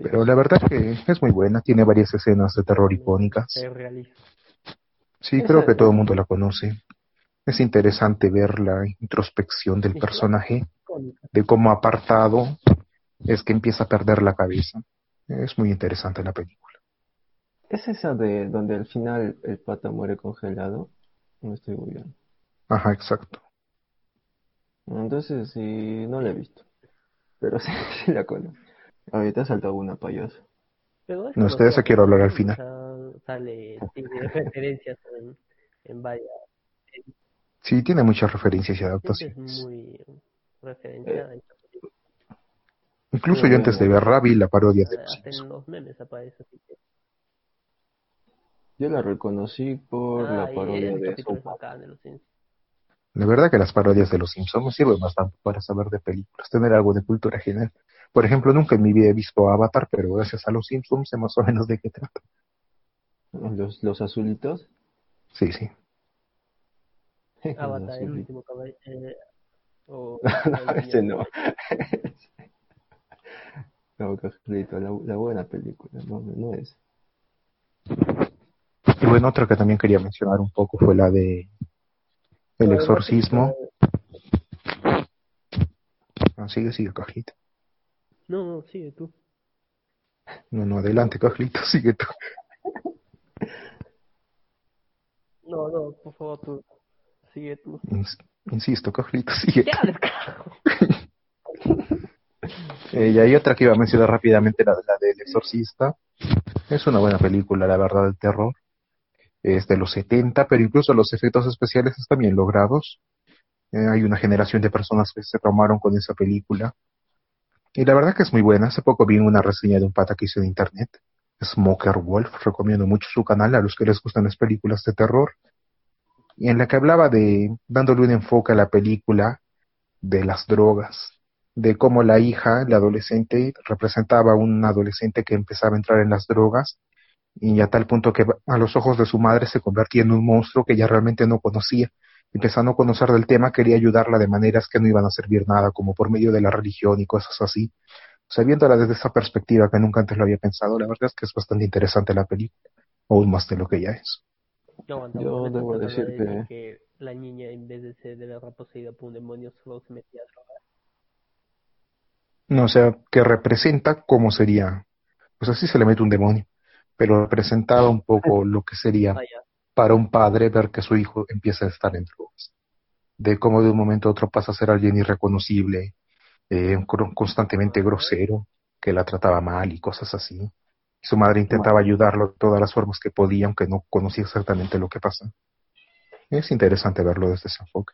S3: Pero la verdad que es muy buena, tiene varias escenas de terror icónicas.
S1: Es.
S3: Sí, creo que todo el mundo la conoce. Es interesante ver la introspección del personaje, de cómo apartado es que empieza a perder la cabeza. Es muy interesante la película.
S2: ¿Es esa de donde al final el pata muere congelado? No estoy muy bien.
S3: Ajá, exacto.
S2: Entonces sí, no la he visto. Pero sí, sí la conozco. Ahorita ha saltado una payaso.
S1: Pero es
S3: No, ustedes
S1: conocido
S3: se quiero hablar al final.
S1: o sea, sale, tiene referencias en, en varias.
S3: Sí, tiene muchas referencias y
S1: Es
S3: adaptaciones.
S1: muy referenciada.
S3: Incluso yo antes de verla vi la parodia de los
S1: los memes aparece. Así que,
S2: Yo la reconocí por la
S1: Ah,
S2: parodia
S1: el
S2: de
S1: bacán los Simpsons.
S3: La verdad que las parodias de los Simpsons me sirven bastante para saber de películas, tener algo de cultura general. Por ejemplo, nunca en mi vida he visto Avatar, pero gracias a los Simpsons sé más o menos de qué trata.
S2: Los, los azulitos.
S3: Sí, sí.
S1: Avatar, el último caballero. Eh,
S2: ese no. No, Carlito, la, la buena película, no, no es.
S3: Y bueno, otra que también quería mencionar un poco fue la de El Exorcismo.
S1: la
S3: Ah, sigue, sigue, Cajita.
S1: No, no, sigue tú.
S3: No, no, adelante, Cajita, sigue tú.
S1: No, no, por favor, tú. Sigue tú.
S3: Ins- Insisto, Cajita, sigue tú.
S1: Ya, descarajo.
S3: Eh, y hay otra que iba a mencionar rápidamente, la, la del Exorcista. Es una buena película, la verdad, del terror. Es de los 70, pero incluso los efectos especiales están bien logrados. Eh, hay una generación de personas que se traumaron con esa película. Y la verdad que es muy buena. Hace poco vi una reseña de un pata que hizo en internet. Smoker Wolf. Recomiendo mucho su canal a los que les gustan las películas de terror. Y en la que hablaba de, dándole un enfoque a la película, de las drogas de cómo la hija, la adolescente, representaba a un adolescente que empezaba a entrar en las drogas y a tal punto que a los ojos de su madre se convertía en un monstruo que ella realmente no conocía. Empezando a conocer del tema, quería ayudarla de maneras que no iban a servir nada, como por medio de la religión y cosas así. O sea, viéndola desde esa perspectiva que nunca antes lo había pensado, la verdad es que es bastante interesante la película, aún más de lo que ya es.
S1: No aguanta,
S2: Yo debo decir
S1: que la niña, en vez de ser de poseída por un demonio, solo se metía a.
S3: No, o sea, que representa cómo sería, pues así se le mete un demonio, pero representaba un poco lo que sería
S1: Vaya,
S3: para un padre ver que su hijo empieza a estar en drogas. De cómo de un momento a otro pasa a ser alguien irreconocible, eh, constantemente grosero, que la trataba mal y cosas así. Su madre intentaba ayudarlo de todas las formas que podía, aunque no conocía exactamente lo que pasa. Es interesante verlo desde ese enfoque.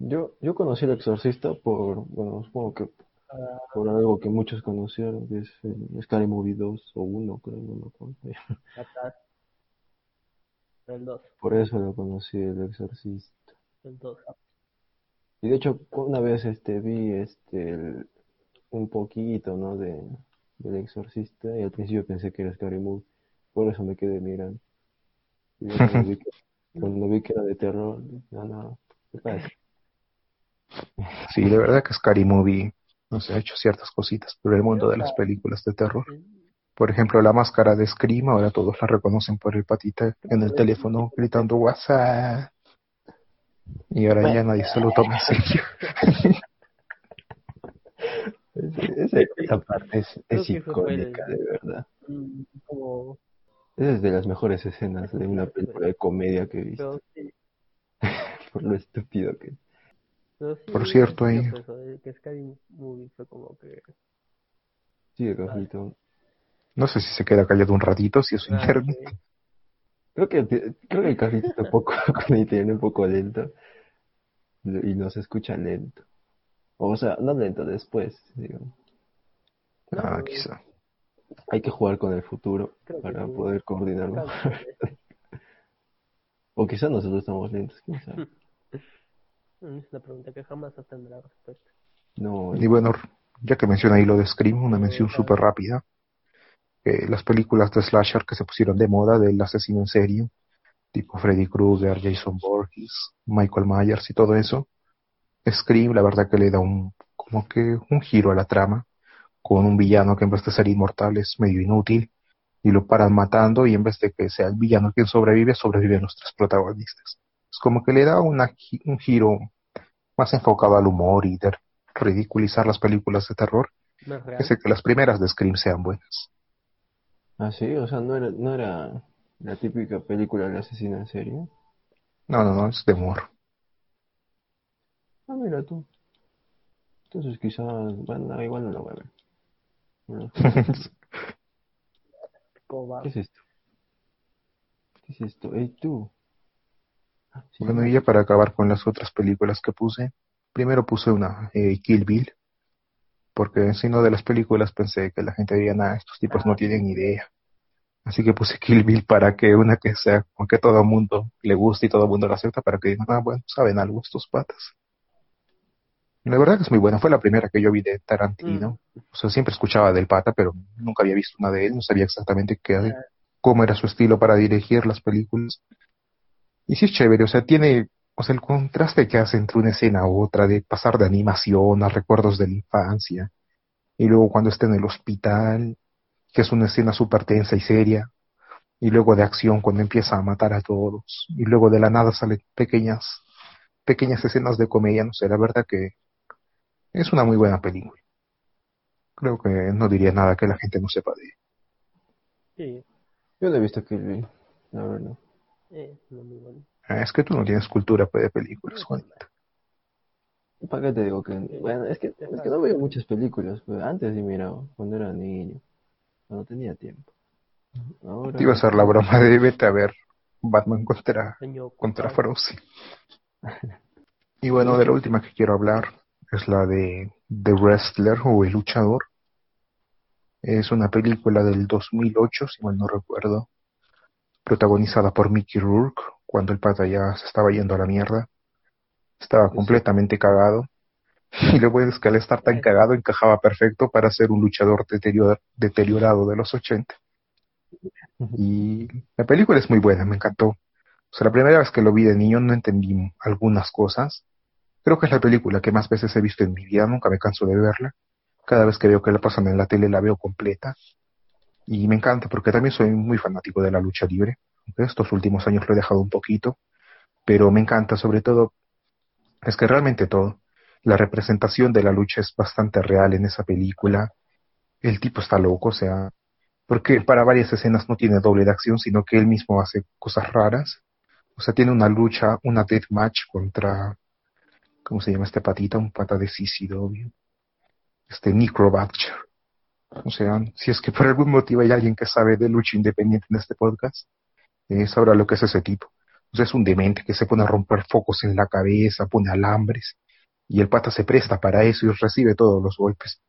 S2: Yo, yo conocí al exorcista por, bueno, supongo que
S1: ah,
S2: por algo que muchos conocieron, que es el Scary Movie 2 o 1, creo, no me acuerdo.
S1: El 2,
S2: Por eso lo conocí, el exorcista.
S1: el 2.
S2: Y de hecho, una vez este vi este el- un poquito, ¿no? de del exorcista y al principio pensé que era Scary Movie, por eso me quedé mirando. Y cuando vi que, cuando vi que era de terror, no, no, ¿qué pasa?
S3: Sí, de verdad que Scary Movie no sé, ha hecho ciertas cositas por el mundo de las películas de terror. Por ejemplo, la máscara de Scream, ahora todos la reconocen por el patita en el teléfono gritando WhatsApp. Y ahora ya nadie se lo toma en serio.
S2: Esa, esa parte es, es icónica, de verdad.
S1: Mm, Como,
S2: Esa es de las mejores escenas de una película de comedia que he visto. Por lo estúpido que es.
S1: Sí,
S3: Por cierto, ahí-
S1: de que Scary Movie fue como que...
S2: Sí, Carlito.
S3: No sé si se queda callado un ratito, si es
S1: ah,
S3: internet.
S1: sí.
S2: Creo que, creo que el Carlito está un poco, internet un poco lento. Y nos escucha lento. O sea, no lento, después, digamos.
S3: Ah,
S1: No,
S3: quizá.
S2: Hay que jugar con el futuro para
S1: sí.
S2: poder coordinarlo. O quizá nosotros estamos lentos, quién sabe.
S1: Mm, Es una pregunta que jamás tendrá respuesta.
S2: No,
S3: Y bueno, ya que menciona ahí lo de Scream, una mención súper rápida. Eh, las películas de slasher que se pusieron de moda del asesino en serie, tipo Freddy Krueger, Jason Voorhees, Michael Myers y todo eso. Scream, la verdad que le da un, como que un giro a la trama, con un villano que en vez de ser inmortal es medio inútil, y lo paran matando, y en vez de que sea el villano quien sobrevive, sobreviven los tres protagonistas. Es como que le da una, un giro más enfocado al humor y de ridiculizar las películas de terror,
S1: real.
S3: que las primeras de Scream sean buenas.
S2: Ah, sí, o sea, no era, no era la típica película del asesino en serie.
S3: No, no, no, es de humor.
S2: Ah, mira tú. Entonces quizás, bueno, igual no lo voy a ver. Bueno. ¿Qué es esto? ¿Qué es esto? ¡Ey, tú! Ah,
S3: Bueno, y ya para acabar con las otras películas que puse, primero puse una, eh, Kill Bill, porque si no de las películas pensé que la gente diría, nada, estos tipos no tienen idea. Así que puse Kill Bill para que una que sea, como que todo el mundo le guste y todo el mundo la acepta, para que digan, ah, bueno, saben algo estos patas. La verdad que es muy buena, fue la primera que yo vi de Tarantino. O sea, siempre escuchaba del pata, pero nunca había visto una de él, no sabía exactamente qué, cómo era su estilo para dirigir las películas. Y sí es chévere, o sea, tiene, o sea, el contraste que hace entre una escena u otra, de pasar de animación a recuerdos de la infancia, y luego cuando está en el hospital, que es una escena súper tensa y seria, y luego de acción cuando empieza a matar a todos, y luego de la nada salen pequeñas, pequeñas escenas de comedia, no sé, la verdad que es una muy buena película. Creo que no diría nada que la gente no sepa de.
S1: Sí,
S2: Yo no he visto Kill Bill, la verdad.
S1: Eh, no muy bueno.
S3: Ah, Es que tú no tienes cultura pues, de películas, Juanita.
S2: ¿Para qué te digo que.? Bueno, es que, es que no veo muchas películas. pues, Antes sí miraba, cuando era niño. Cuando tenía tiempo. Ahora.
S3: Te iba a hacer la broma de vete a ver Batman contra, contra. Frozen. Y bueno, de la última que quiero hablar es la de The Wrestler o El Luchador. Es una película del 2008, si mal no recuerdo, protagonizada por Mickey Rourke, cuando el pata ya se estaba yendo a la mierda. Estaba
S2: Sí.
S3: completamente cagado. Y lo bueno es que al estar tan cagado encajaba perfecto para ser un luchador deterior- deteriorado de los 80. Y la película es muy buena, me encantó. O sea, la primera vez que lo vi de niño no entendí algunas cosas. Creo que es la película que más veces he visto en mi vida, nunca me canso de verla. Cada vez que veo que la pasan en la tele la veo completa. Y me encanta porque también soy muy fanático de la lucha libre. Estos últimos años lo he dejado un poquito. Pero me encanta, sobre todo, es que realmente todo. La representación de la lucha es bastante real en esa película. El tipo está loco, o sea, porque para varias escenas no tiene doble de acción, sino que él mismo hace cosas raras. O sea, tiene una lucha, una death match contra, ¿cómo se llama este patita? Un pata de CCW. Este Necro. O sea, si es que por algún motivo hay alguien que sabe de lucha independiente en este podcast, eh, sabrá lo que es ese tipo. O sea, es un demente que se pone a romper focos en la cabeza, pone alambres, y el pata se presta para eso y recibe todos los golpes.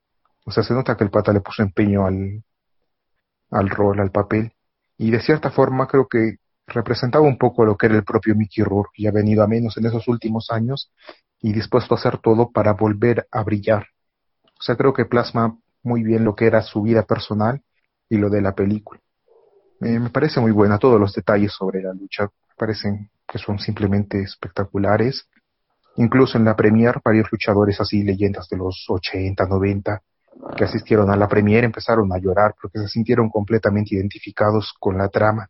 S3: O sea, se nota que el pata le puso empeño al, al rol, al papel, y de cierta forma creo que representaba un poco lo que era el propio Mickey Rourke, y ha venido a menos en esos últimos años, y dispuesto a hacer todo para volver a brillar. O sea, creo que plasma muy bien lo que era su vida personal y lo de la película. Eh, me parece muy buena, todos los detalles sobre la lucha parecen que son simplemente espectaculares. Incluso en la premier, varios luchadores así, leyendas de los 80, 90, que asistieron a la premier empezaron a llorar porque se sintieron completamente identificados con la trama,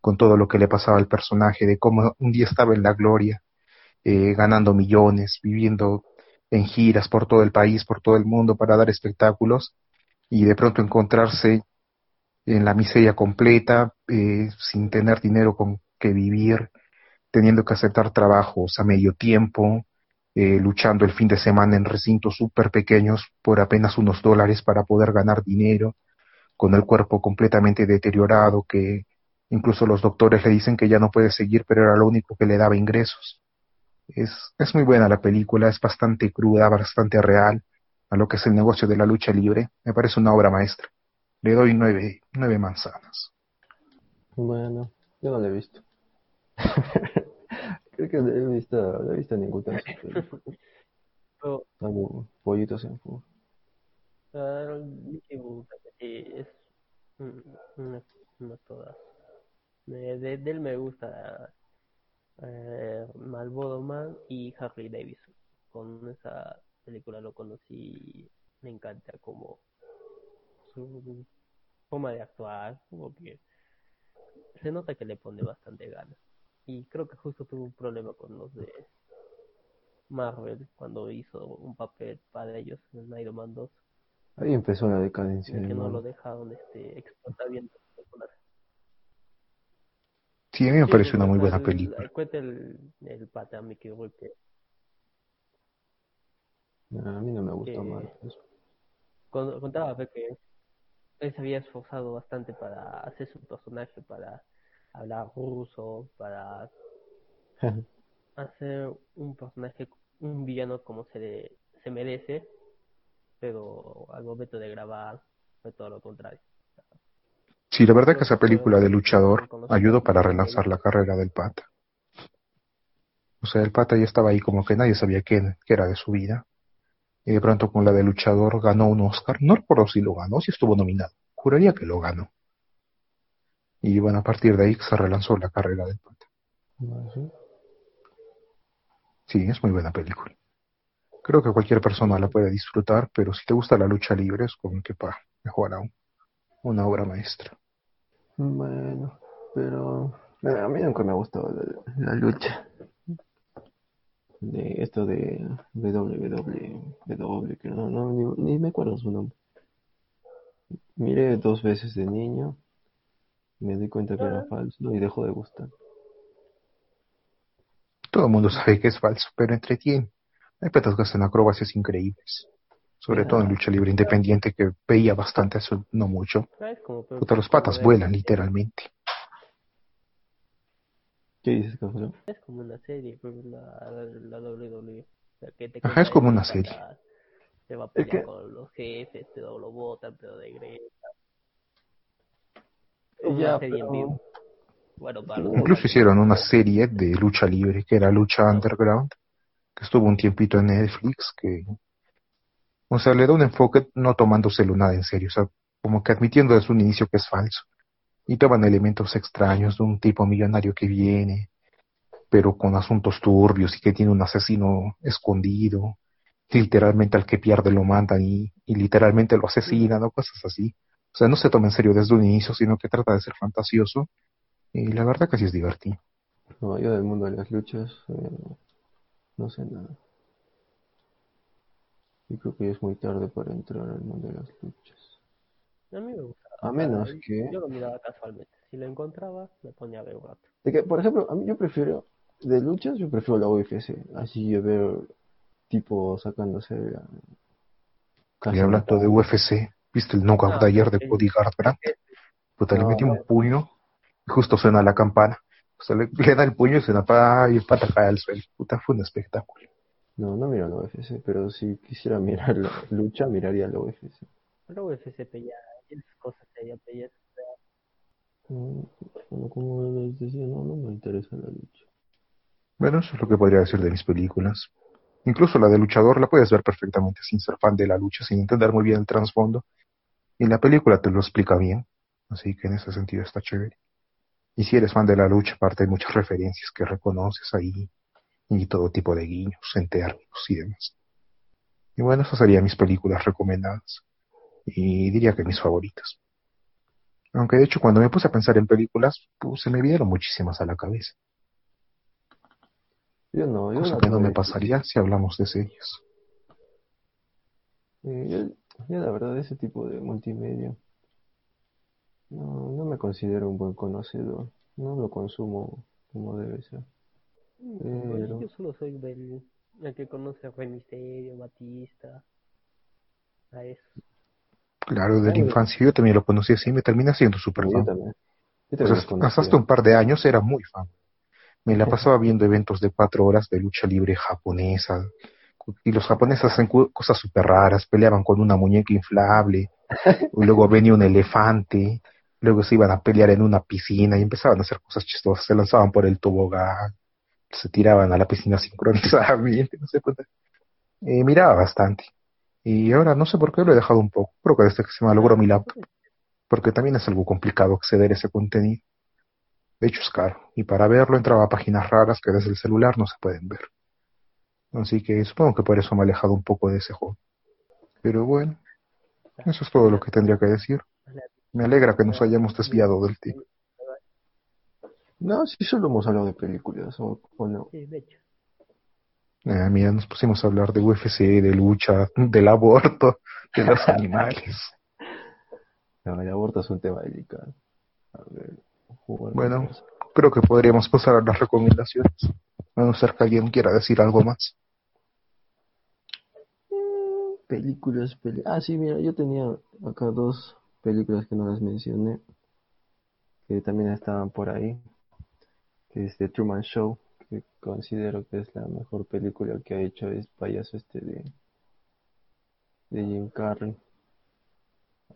S3: con todo lo que le pasaba al personaje, de cómo un día estaba en la gloria, eh, ganando millones, viviendo en giras por todo el país, por todo el mundo para dar espectáculos y de pronto encontrarse en la miseria completa, eh, sin tener dinero con que vivir, teniendo que aceptar trabajos a medio tiempo, eh, luchando el fin de semana en recintos súper pequeños por apenas unos dólares para poder ganar dinero, con el cuerpo completamente deteriorado, que incluso los doctores le dicen que ya no puede seguir, pero era lo único que le daba ingresos. Es, es muy buena la película, es bastante cruda, bastante real a lo que es el negocio de la lucha libre. Me parece una obra maestra. Le doy nueve, nueve manzanas.
S2: Bueno, yo no la he visto. Creo que no he visto, no he visto ningún caso.
S1: Pero,
S2: Algo, pollitos en
S1: Mouse, sí, es mm, una, una toda. De, de, de él me gusta eh, Man y Harley Davidson. Con esa película lo conocí, me encanta como su forma de actuar, como que se nota que le pone bastante ganas. Y creo que justo tuvo un problema con los de Marvel cuando hizo un papel para ellos en Iron Man 2,
S2: Ahí empezó la decadencia.
S1: en
S2: de
S1: que no lo dejaron este, explotar bien.
S3: Sí, a mí me
S1: Sí,
S3: parece una muy buena
S1: el-
S3: película.
S1: Cuenta el, el pata Mickey Rourke que
S2: No, a mí no me gusta
S1: que-
S2: Marvel.
S1: con- contaba que él se había esforzado bastante para hacer su personaje, para hablar ruso, para hacer un personaje, un villano como se, le- se merece, pero al momento de grabar fue todo lo contrario.
S3: Sí, la verdad que esa película de luchador ayudó para relanzar la carrera del pata. O sea, el pata ya estaba ahí como que nadie sabía qué, qué era de su vida. Y de pronto con la de luchador ganó un Oscar. No recuerdo si lo ganó, si estuvo nominado. Juraría que lo ganó. Y bueno, a partir de ahí se relanzó la carrera del pata.
S2: Sí,
S3: es muy buena película. Creo que cualquier persona la puede disfrutar, pero si te gusta la lucha libre es como que pa, mejor aún. Una obra maestra.
S2: Bueno, pero eh, a mí nunca me ha gustado la, la lucha. De esto de WWW, que no, no, ni, ni me acuerdo su nombre. Miré dos veces de niño, me di cuenta que era falso y dejó de gustar.
S3: Todo el mundo sabe que es falso, pero entretiene. Hay patas que hacen acrobacias increíbles. Sobre todo en lucha libre independiente que veía bastante eso, no mucho. Puta, los patas vuelan literalmente.
S2: ¿Qué dices, Café?
S1: Es como una serie, pues, la, la WWE. Que te
S3: Ajá, es como una serie.
S1: Se va a
S2: Es
S1: pelear
S2: que-
S1: con los jefes, pero lo botan, pero regresa. Como
S2: Ya,
S1: una serie en
S2: pero-
S1: vivo. Bueno, para
S3: Incluso hicieron una serie de lucha libre que era Lucha Underground, que estuvo un tiempito en Netflix, que, o sea, le da un enfoque no tomándoselo nada en serio, o sea, como que admitiendo desde un inicio que es falso. Y toman elementos extraños de un tipo millonario que viene, pero con asuntos turbios y que tiene un asesino escondido, literalmente al que pierde lo mandan y, y literalmente lo asesinan o cosas así. O sea, no se toma en serio desde un inicio, sino que trata de ser fantasioso. Y la verdad que sí es divertido.
S2: No, yo del mundo de las luchas eh, no sé nada. Y creo que ya es muy tarde para entrar al mundo de las luchas.
S1: A mí me gusta.
S2: A menos
S1: Yo-
S2: que...
S1: Yo lo miraba casualmente. Si lo encontraba, me ponía a ver un rato.
S2: De que, por ejemplo, a mí yo prefiero, de luchas, yo prefiero la UFC. Así yo veo tipo sacándose la...
S3: Y hablando de UFC, ¿viste el knockout
S1: Ah,
S3: de ayer de. Cody Garbrandt? Puta, le
S2: No,
S3: metió un
S2: no.
S3: puño y justo suena la campana. O sea, le, le da el puño y suena pa y pata cae al suelo. Puta, fue un espectáculo.
S2: No, no miro la UFC, pero si quisiera mirar la lucha, miraría la UFC.
S1: Pero UFC ya, esas cosas serias, ya es-
S2: Mm, Bueno, como les decía, no, no me interesa la lucha.
S3: Bueno, eso es lo que podría decir de mis películas. Incluso la de luchador la puedes ver perfectamente sin ser fan de la lucha, sin entender muy bien el trasfondo. Y la película te lo explica bien. Así que en ese sentido está chévere. Y si eres fan de la lucha, aparte hay muchas referencias que reconoces ahí. Y todo tipo de guiños en términos y demás. Y bueno, esas serían mis películas recomendadas y diría que mis favoritas. Aunque de hecho cuando me puse a pensar en películas, pues se me vinieron muchísimas a la cabeza.
S2: Yo no, yo
S3: Cosa
S2: no
S3: que no me pasaría si hablamos de series.
S2: Yo, yo la verdad ese tipo de multimedia no, no me considero un buen conocedor, no lo consumo como debe ser. Pero-
S1: yo solo soy del el que conoce a Rey Misterio, Batista, a eso.
S3: Claro, de la infancia yo también lo conocí así me terminé siendo súper
S2: yo
S3: fan.
S2: también. Yo
S3: Pues
S2: también
S3: hasta, un par de años era muy fan. Me la pasaba viendo eventos de cuatro horas de lucha libre japonesa. Y los japoneses hacen cosas súper raras, peleaban con una muñeca inflable, y luego venía un elefante, luego se iban a pelear en una piscina y empezaban a hacer cosas chistosas, se lanzaban por el tobogán, se tiraban a la piscina sincronizadamente, no sé miraba bastante. Y ahora no sé por qué lo he dejado un poco. Creo que desde que se me logró mi laptop porque también es algo complicado acceder a ese contenido. De hecho es caro, y para verlo entraba a páginas raras que desde el celular no se pueden ver. Así que supongo que por eso me he alejado un poco de ese juego. Pero bueno, eso es todo lo que tendría que decir. Me alegra que nos hayamos desviado del tema.
S2: No, sí, solo hemos hablado de películas, o, o no.
S1: Sí, de hecho.
S3: Eh, mira, nos pusimos a hablar de UFC, de lucha, del aborto, de los animales.
S2: No, el aborto es un tema delicado. A ver,
S3: Bueno. Creo que podríamos pasar a las recomendaciones. A no ser que alguien quiera decir algo más.
S2: Películas, peli- Ah, sí, mira, yo tenía acá dos películas que no las mencioné, que también estaban por ahí, que es The Truman Show, que considero que es la mejor película que ha hecho el payaso este de, de Jim Carrey.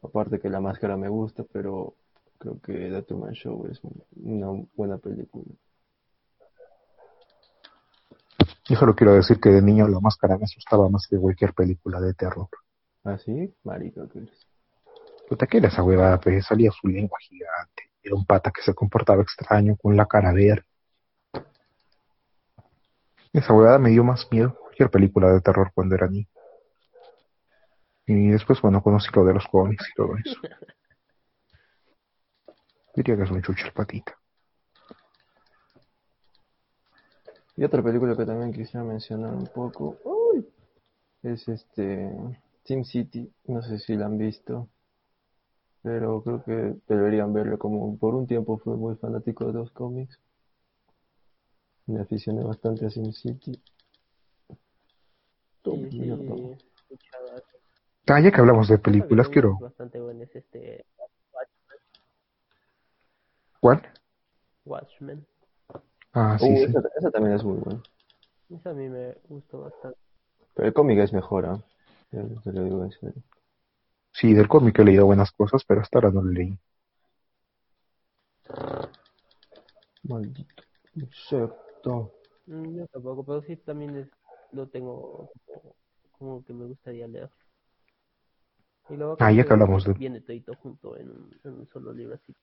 S2: Aparte que la máscara me gusta, pero creo que The Truman Show es un- una buena película.
S3: Yo solo quiero decir que de niño la máscara me asustaba más que cualquier película de terror.
S2: ¿Ah, sí? Marica, que eres.
S3: Puta, que era esa huevada? Pues salía su lengua gigante. Era un pata que se comportaba extraño con la cara verde. Esa huevada me dio más miedo que cualquier película de terror cuando era niño. Y después, bueno, conocí lo de los cómics y todo eso. Diría que es un chucho el patita.
S2: Y otra película que también quisiera mencionar un poco uy, es este Team City. No sé si la han visto, pero creo que deberían verlo. Como por un tiempo fui muy fanático de los cómics, me aficioné bastante a Team City. Toma,
S1: Sí, sí,
S2: mierda.
S1: escuchaba.
S3: Ah, ya que hablamos de películas, quiero...
S1: es Bastante buena es este
S3: ¿Cuál?
S1: Watchmen.
S3: Ah, sí,
S2: Uh,
S3: sí.
S2: esa, esa también es muy buena.
S1: Esa a mí me gustó bastante.
S2: Pero el cómic es mejor, ¿ah? Te- te lo digo en serio.
S3: Sí, del cómic he leído buenas cosas, pero hasta ahora no lo leí.
S2: Maldito insecto.
S1: Mm, Yo tampoco, pero sí también es, lo tengo como, como que me gustaría leer. Y luego
S3: Ah, ya que hablamos de-
S1: viene todito junto en un, en un solo libro así.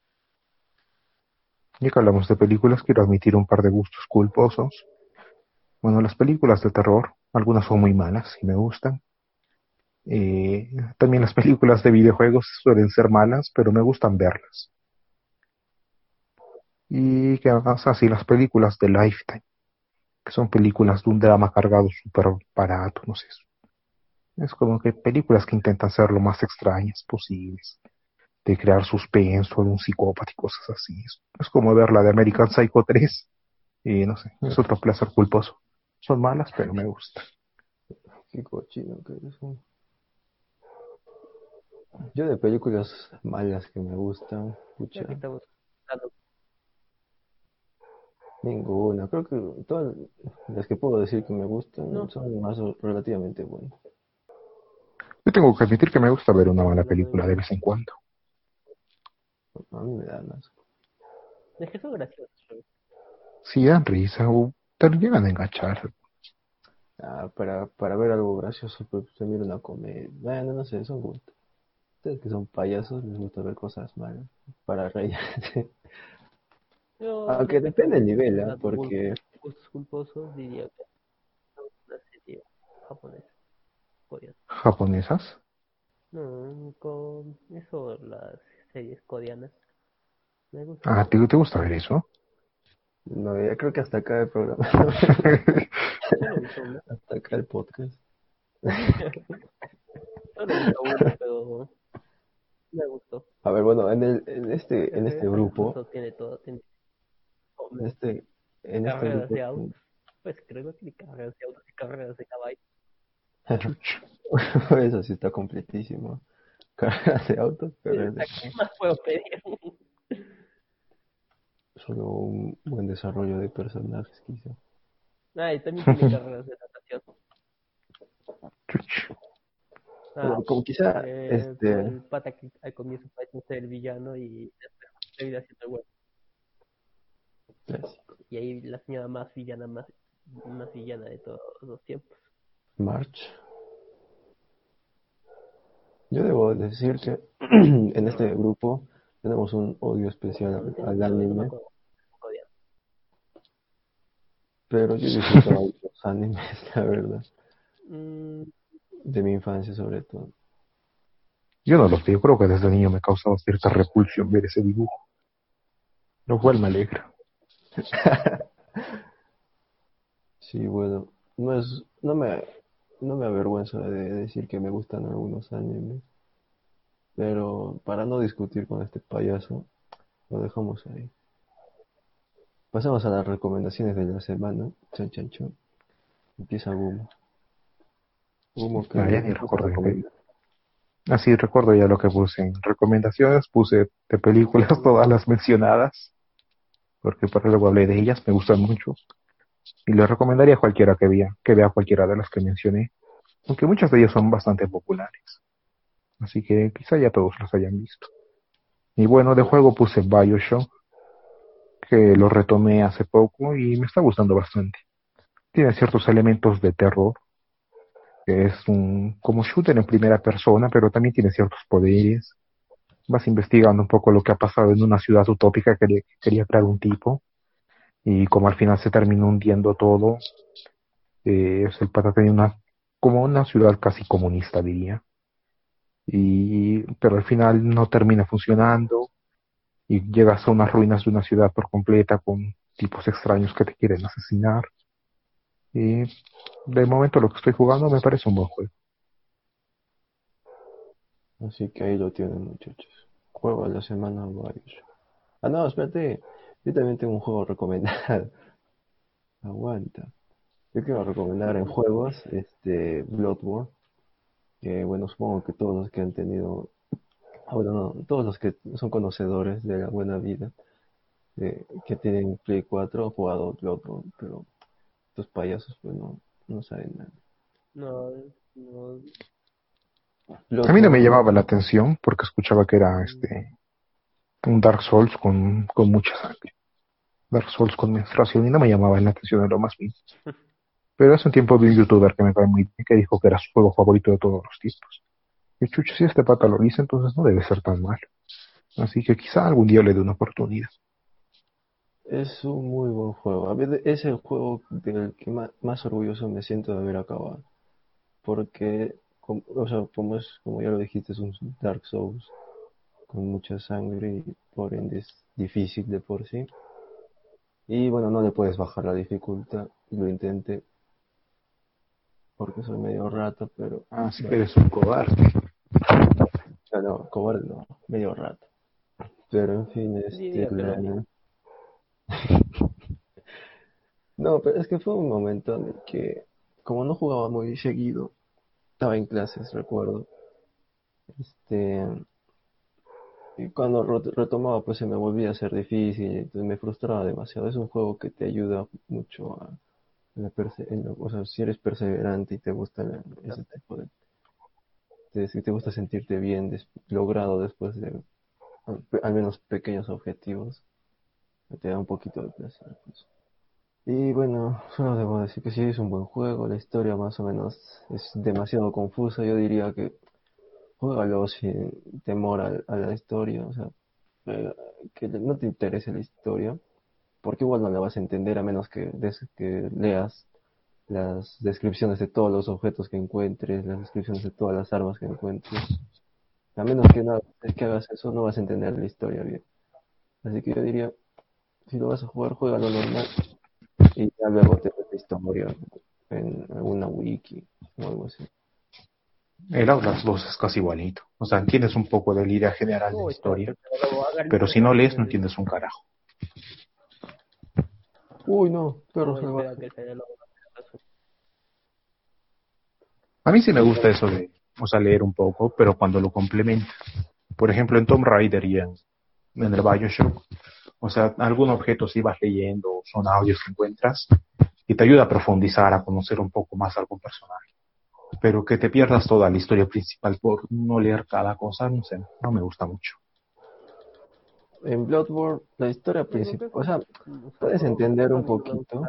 S3: Ya que hablamos de películas, quiero admitir un par de gustos culposos. Bueno, las películas de terror, algunas son muy malas y me gustan. Eh, también las películas de videojuegos suelen ser malas, pero me gustan verlas. Y que además así las películas de Lifetime, que son películas de un drama cargado súper barato, no sé. Es como que películas que intentan ser lo más extrañas posibles de crear suspenso de un psicópata y cosas así. Es, como ver la de American Psycho 3 y no sé, es otro placer culposo. Son malas, pero me gustan.
S2: Que. Yo de películas malas que me gustan, pucha,
S1: que estamos hablando,
S2: ninguna. Creo que todas las que puedo decir que me gustan
S1: No.
S2: son más o- relativamente buenas.
S3: Yo tengo que admitir que me gusta ver una mala película de vez en cuando.
S2: A mí me dan asco.
S1: es que son graciosos.
S3: dan risa o te llegan a enganchar.
S2: Ah, para, para ver algo gracioso, pues se mira una comedia. Bueno, no sé, son gustos. Ustedes que son payasos les gusta ver cosas malas para reírse.
S1: Yo-
S2: Aunque depende del nivel,
S1: Bull,
S2: Porque
S1: gustos culposos diría que una serie japonesa. coreana.
S3: ¿Japonesas?
S1: No, con eso las series coreanas. Me gusta.
S3: Ah, ¿te, te gusta ver eso?
S2: No, ya creo que hasta acá el programa. Hasta acá el podcast.
S1: He visto una, pero me gustó.
S2: A ver, bueno, en, el, en este, en este grupo,
S1: incluso Tiene todo. Tiene
S2: en este, en este
S1: carreras de
S2: grupo,
S1: autos. Pues creo que tiene carreras de autos y carreras de caballos.
S2: eso sí está completísimo. Carreras de autos, carreras de
S1: ¿Qué más puedo pedir?
S2: solo un buen desarrollo de personajes, quizá.
S1: Ah, y también tiene carreras de natación.
S3: Chuch.
S1: Ah,
S2: como quizá,
S1: eh,
S2: este,
S1: El pata que al comienzo parece ser el villano y termina siendo bueno. Y ahí la señora más villana, más, más villana de todos los tiempos.
S2: March. Yo debo decir que en este grupo tenemos un odio especial al, al anime, pero yo disfruto los animes, la verdad,
S1: Mm,
S2: de mi infancia sobre todo.
S3: Yo no los veo, creo que desde niño me causaba cierta repulsión ver ese dibujo. Lo cual me alegra.
S2: Sí, bueno, no es, no me, no me avergüenzo de decir que me gustan algunos animes, pero para no discutir con este payaso, lo dejamos ahí. Pasamos a las recomendaciones de la semana. Chan, chan, chan. Empieza Gumo. Gumo, ¿qué
S3: Ah, ya ni
S2: qué
S3: recuerdo? Así recuerdo ya lo que puse en recomendaciones, puse de películas todas las mencionadas, porque por luego hablé de ellas, me gustan mucho. Y les recomendaría a cualquiera que vea, que vea cualquiera de las que mencioné, aunque muchas de ellas son bastante populares. Así que quizá ya todos las hayan visto. Y bueno, de juego puse Bioshock, que lo retomé hace poco y me está gustando bastante. Tiene ciertos elementos de terror, es un como shooter en primera persona, pero también tiene ciertos poderes. Vas investigando un poco lo que ha pasado en una ciudad utópica que le- quería crear un tipo. Y como al final se terminó hundiendo todo, eh, es el pata tenía una como una ciudad casi comunista diría. Y pero al final no termina funcionando. Y llegas a unas ruinas de una ciudad por completa con tipos extraños que te quieren asesinar y de momento lo que estoy jugando me parece un buen juego
S2: Así que ahí lo tienen, muchachos. Juego de la semana Bioshock. Ah, no, espérate. Yo también tengo un juego recomendado. Aguanta. Yo quiero recomendar en juegos este Bloodborne. Que bueno, supongo que todos los que han tenido. Ah, bueno, no, todos los que son conocedores de la buena vida. de- que tienen Play 4 han jugado Bloodborne. Pero estos payasos, pues no, no saben nada.
S1: no, no.
S3: A mí no me llamaba la atención porque escuchaba que era este un Dark Souls con, con mucha sangre. Dark Souls con menstruación y no me llamaba la atención en lo más mínimo. Pero hace un tiempo vi un youtuber que me cae muy bien que dijo que era su juego favorito de todos los tiempos. Y chucho, si este pata lo dice, entonces no debe ser tan malo. Así que quizá algún día le dé una oportunidad.
S2: Es un muy buen juego. A ver, es el juego del que más, más orgulloso me siento de haber acabado. Porque, como, o sea, como es, como ya lo dijiste, es un Dark Souls con mucha sangre y por ende es difícil de por sí. Y bueno, no le puedes bajar la dificultad. Lo intenté porque soy medio rato, pero
S3: Así que eres un cobarde.
S2: Ah, no, cobarde no, medio rato. Pero en fin, este,
S1: Diría no.
S2: Pero es que fue un momento en el que, como no jugaba muy seguido, estaba en clases, recuerdo. Este, y cuando retomaba, pues se me volvía a ser difícil, entonces me frustraba demasiado. Es un juego que te ayuda mucho a, o sea, si eres perseverante y te gusta ese tipo de, si te gusta sentirte bien, logrado después de al menos pequeños objetivos, te da un poquito de placer, pues. Y bueno, solo debo decir que sí es un buen juego, la historia más o menos es demasiado confusa, yo diría que juégalo sin temor a, la historia, o sea, eh, que no te interese la historia, porque igual no la vas a entender a menos que, leas las descripciones de todos los objetos que encuentres, las descripciones de todas las armas que encuentres. A menos que, nada, que hagas eso, no vas a entender la historia bien. Así que yo diría, si lo vas a jugar, juégalo normal y ya luego te ves la historia en alguna wiki o algo así.
S3: El Outlast 2 es casi igualito. O sea, entiendes un poco de la idea general de la historia,
S1: pero
S3: si no lees no entiendes un carajo.
S2: Uy, no, perro salvaje.
S3: A mí sí me gusta eso de, o sea, leer un poco, pero cuando lo complementa. Por ejemplo, en Tomb Raider y en, en el Bioshock, o sea, algún objeto si vas leyendo, son audios que encuentras, y te ayuda a profundizar, a conocer un poco más algún personaje. Pero que te pierdas toda la historia principal por no leer cada cosa, no sé, no me gusta mucho.
S2: En Bloodborne, la historia principal, o sea, puedes entender un poquito.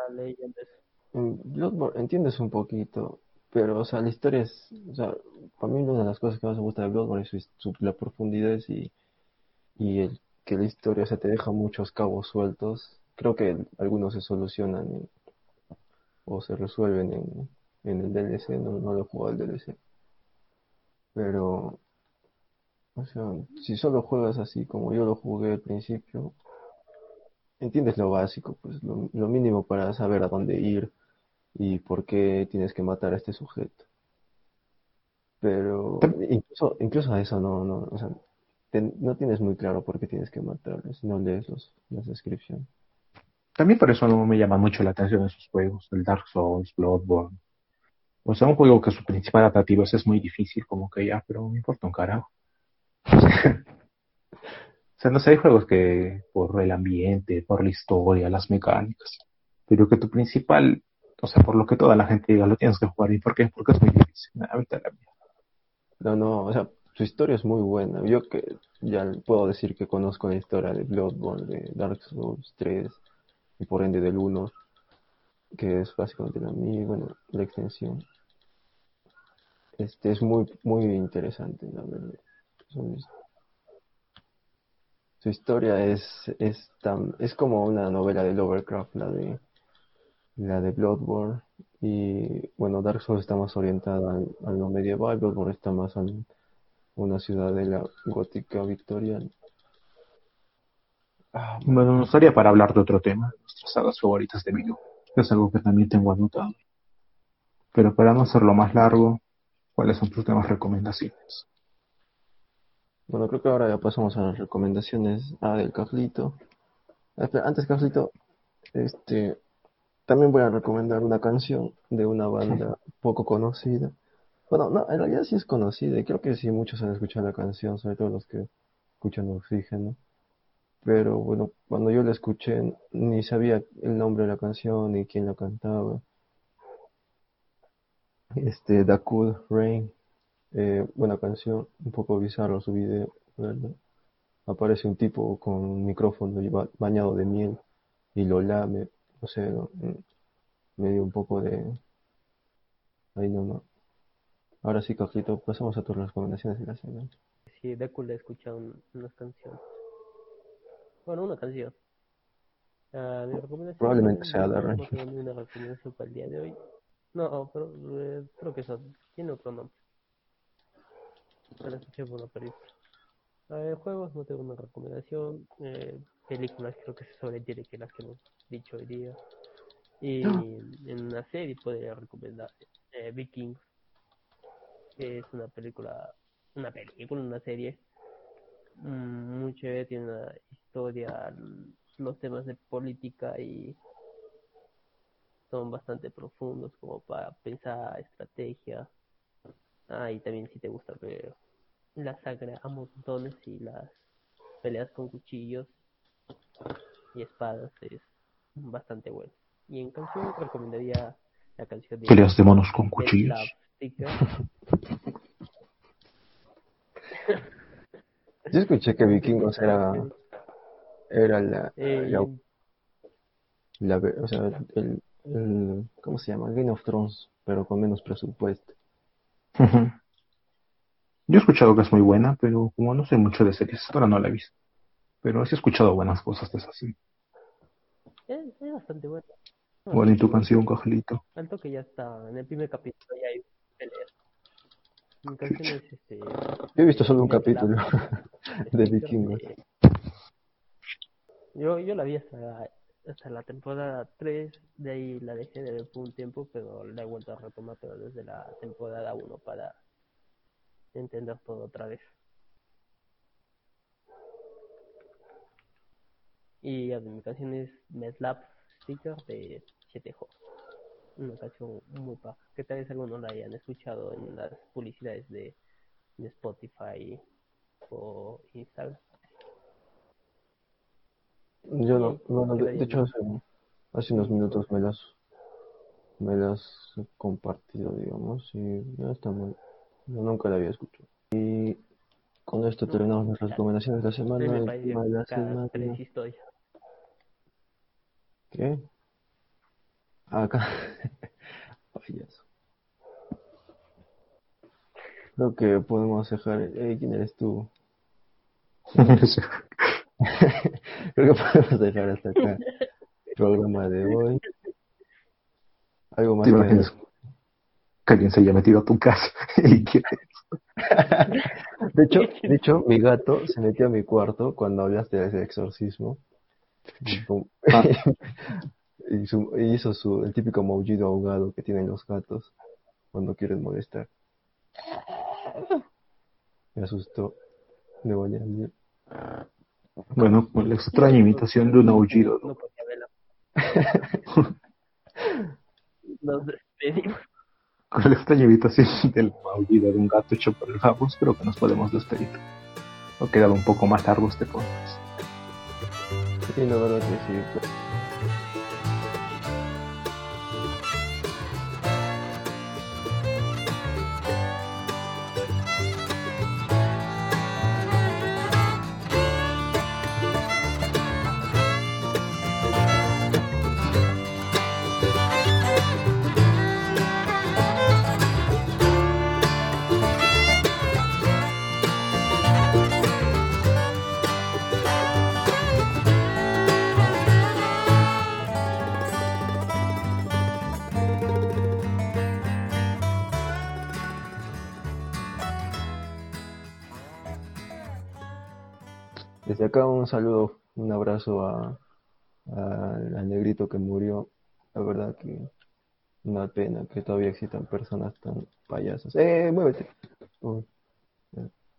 S2: en Bloodborne entiendes un poquito, pero, o sea, la historia es, o sea, para mí una de las cosas que más me gusta de Bloodborne es su, su- la profundidad y, y el que la historia, o sea, te deja muchos cabos sueltos. Creo que algunos se solucionan en- o se resuelven en, en el DLC, no, no lo he jugado el DLC. Pero, o sea, si solo juegas así como yo lo jugué al principio, entiendes lo básico, pues lo, lo mínimo para saber a dónde ir y por qué tienes que matar a este sujeto. Pero incluso, incluso a eso no, no, o sea, te- no tienes muy claro por qué tienes que matarlo si no lees los, las descripciones.
S3: También por eso no me llama mucho la atención esos juegos, el Dark Souls, Bloodborne. O sea, un juego que su principal atractivo es, es muy difícil, como que ya, pero me importa un carajo. O sea, no sé, hay juegos que por el ambiente, por la historia, las mecánicas, pero que tu principal, o sea, por lo que toda la gente diga, lo tienes que jugar. ¿Y por qué? Porque es muy difícil. A la mierda.
S2: No, no, o sea, su historia es muy buena. Yo que ya puedo decir que conozco la historia de Bloodborne, de Dark Souls 3 y por ende del 1, que es básicamente la mi, bueno, la extensión. Este es muy, muy interesante, la verdad. Su historia es, es tan, es como una novela de Lovecraft, la de, la de Bloodborne. Y bueno, Dark Souls está más orientada al- a lo medieval, Bloodborne está más a una ciudadela gótica victoriana. Ah,
S3: Bueno, nos daría para hablar de otro tema, de nuestras sagas favoritas de videojuegos. Es algo que también tengo anotado. Pero para no hacerlo más largo, ¿cuáles son tus demás recomendaciones?
S2: Bueno, creo que ahora ya pasamos a las recomendaciones ah, del Carlito. Espera, antes, Carlito, este, también voy a recomendar una canción de una banda poco conocida. Bueno, no, en realidad sí es conocida y creo que sí muchos han escuchado la canción, sobre todo los que escuchan Oxígeno. Pero bueno, cuando yo la escuché ni sabía el nombre de la canción ni quién la cantaba. Este, The Cool Rain, eh, buena canción, un poco bizarro su video, ¿verdad? Aparece un tipo con un micrófono bañado de miel y lo lame, no sé, mm, me dio un poco de... Ahí nomás. Ahora sí, Carlito, pasamos a tus recomendaciones de la semana.
S1: Sí, le he escuchado un- unas canciones. Bueno, una canción. Ah, mi recomendación.
S2: Probablemente sea
S1: ni una recomendación para el día de hoy. No, pero eh, creo que eso tiene otro nombre. La escuché por una película. Eh, juegos no tengo una recomendación. Eh, películas creo que se sobreentiende que las que hemos dicho hoy día. Y en una serie podría recomendar eh, Vikings, es una película, una película, una serie mm, muy chévere, tiene una historia, los temas de política y son bastante profundos como para pensar estrategia. Ah, y también si te gusta ver la sangre a montones y las peleas con cuchillos y espadas es bastante bueno. Y en canción recomendaría la canción de
S3: Peleas de monos con cuchillos.
S1: Love Sticker.
S2: Yo escuché que Vikingos era, era la,
S1: Eh,
S2: la, o sea, el, el, ¿cómo se llama? Game of Thrones, pero con menos presupuesto.
S3: Yo he escuchado que es muy buena, pero como no sé mucho de series, ahora no la he visto. Pero sí he escuchado buenas cosas de esa serie.
S1: Es, es bastante bueno.
S3: Bueno, ¿y tu canción, Cajelito?
S1: Tanto que ya está en el primer capítulo, ya hay peleas. Mi canción es este.
S2: Yo he visto solo un capítulo de Vikingos.
S1: Yo, yo la vi hasta la, hasta la temporada 3, de ahí la dejé de ver por un tiempo, pero la he vuelto a retomar, pero desde la temporada 1 para entender todo otra vez. Y ya mi canción es Sticker de 7 Juegos. Una canción muy baja, que tal vez algunos la hayan escuchado en las publicidades de, de Spotify o Instagram.
S2: Yo no,
S1: Sí,
S2: no, no, de, hecho hace, hace unos minutos me las me las he compartido, digamos, y no está muy, yo nunca la había escuchado. Y con esto terminamos nuestras recomendaciones de la semana, el tema de la semana. ¿Qué? Acá. Payaso. Creo que podemos dejar. eh, ¿quién eres tú? Creo que podemos dejar hasta acá el programa de hoy. Algo más
S3: ¿Te
S2: que
S3: alguien se haya metido a tu casa y que
S2: De hecho, de hecho, mi gato se metió a mi cuarto cuando hablaste de ese exorcismo. Y,
S3: Ah.
S2: y su- y hizo su, el típico maullido ahogado que tienen los gatos cuando quieren molestar. Me asustó. Le voy a decir.
S3: Bueno, con la extraña imitación de un aullido.
S1: No podía. Nos despedimos.
S3: Con la extraña imitación del aullido de un gato hecho por el Jabos, creo que nos podemos despedir. Ha quedado un poco más largo este podcast.
S2: Y la verdad que sí. Acá un saludo, un abrazo a, a- al negrito que murió. La verdad que una pena que todavía existan personas tan payasas. ¡Eh, muévete!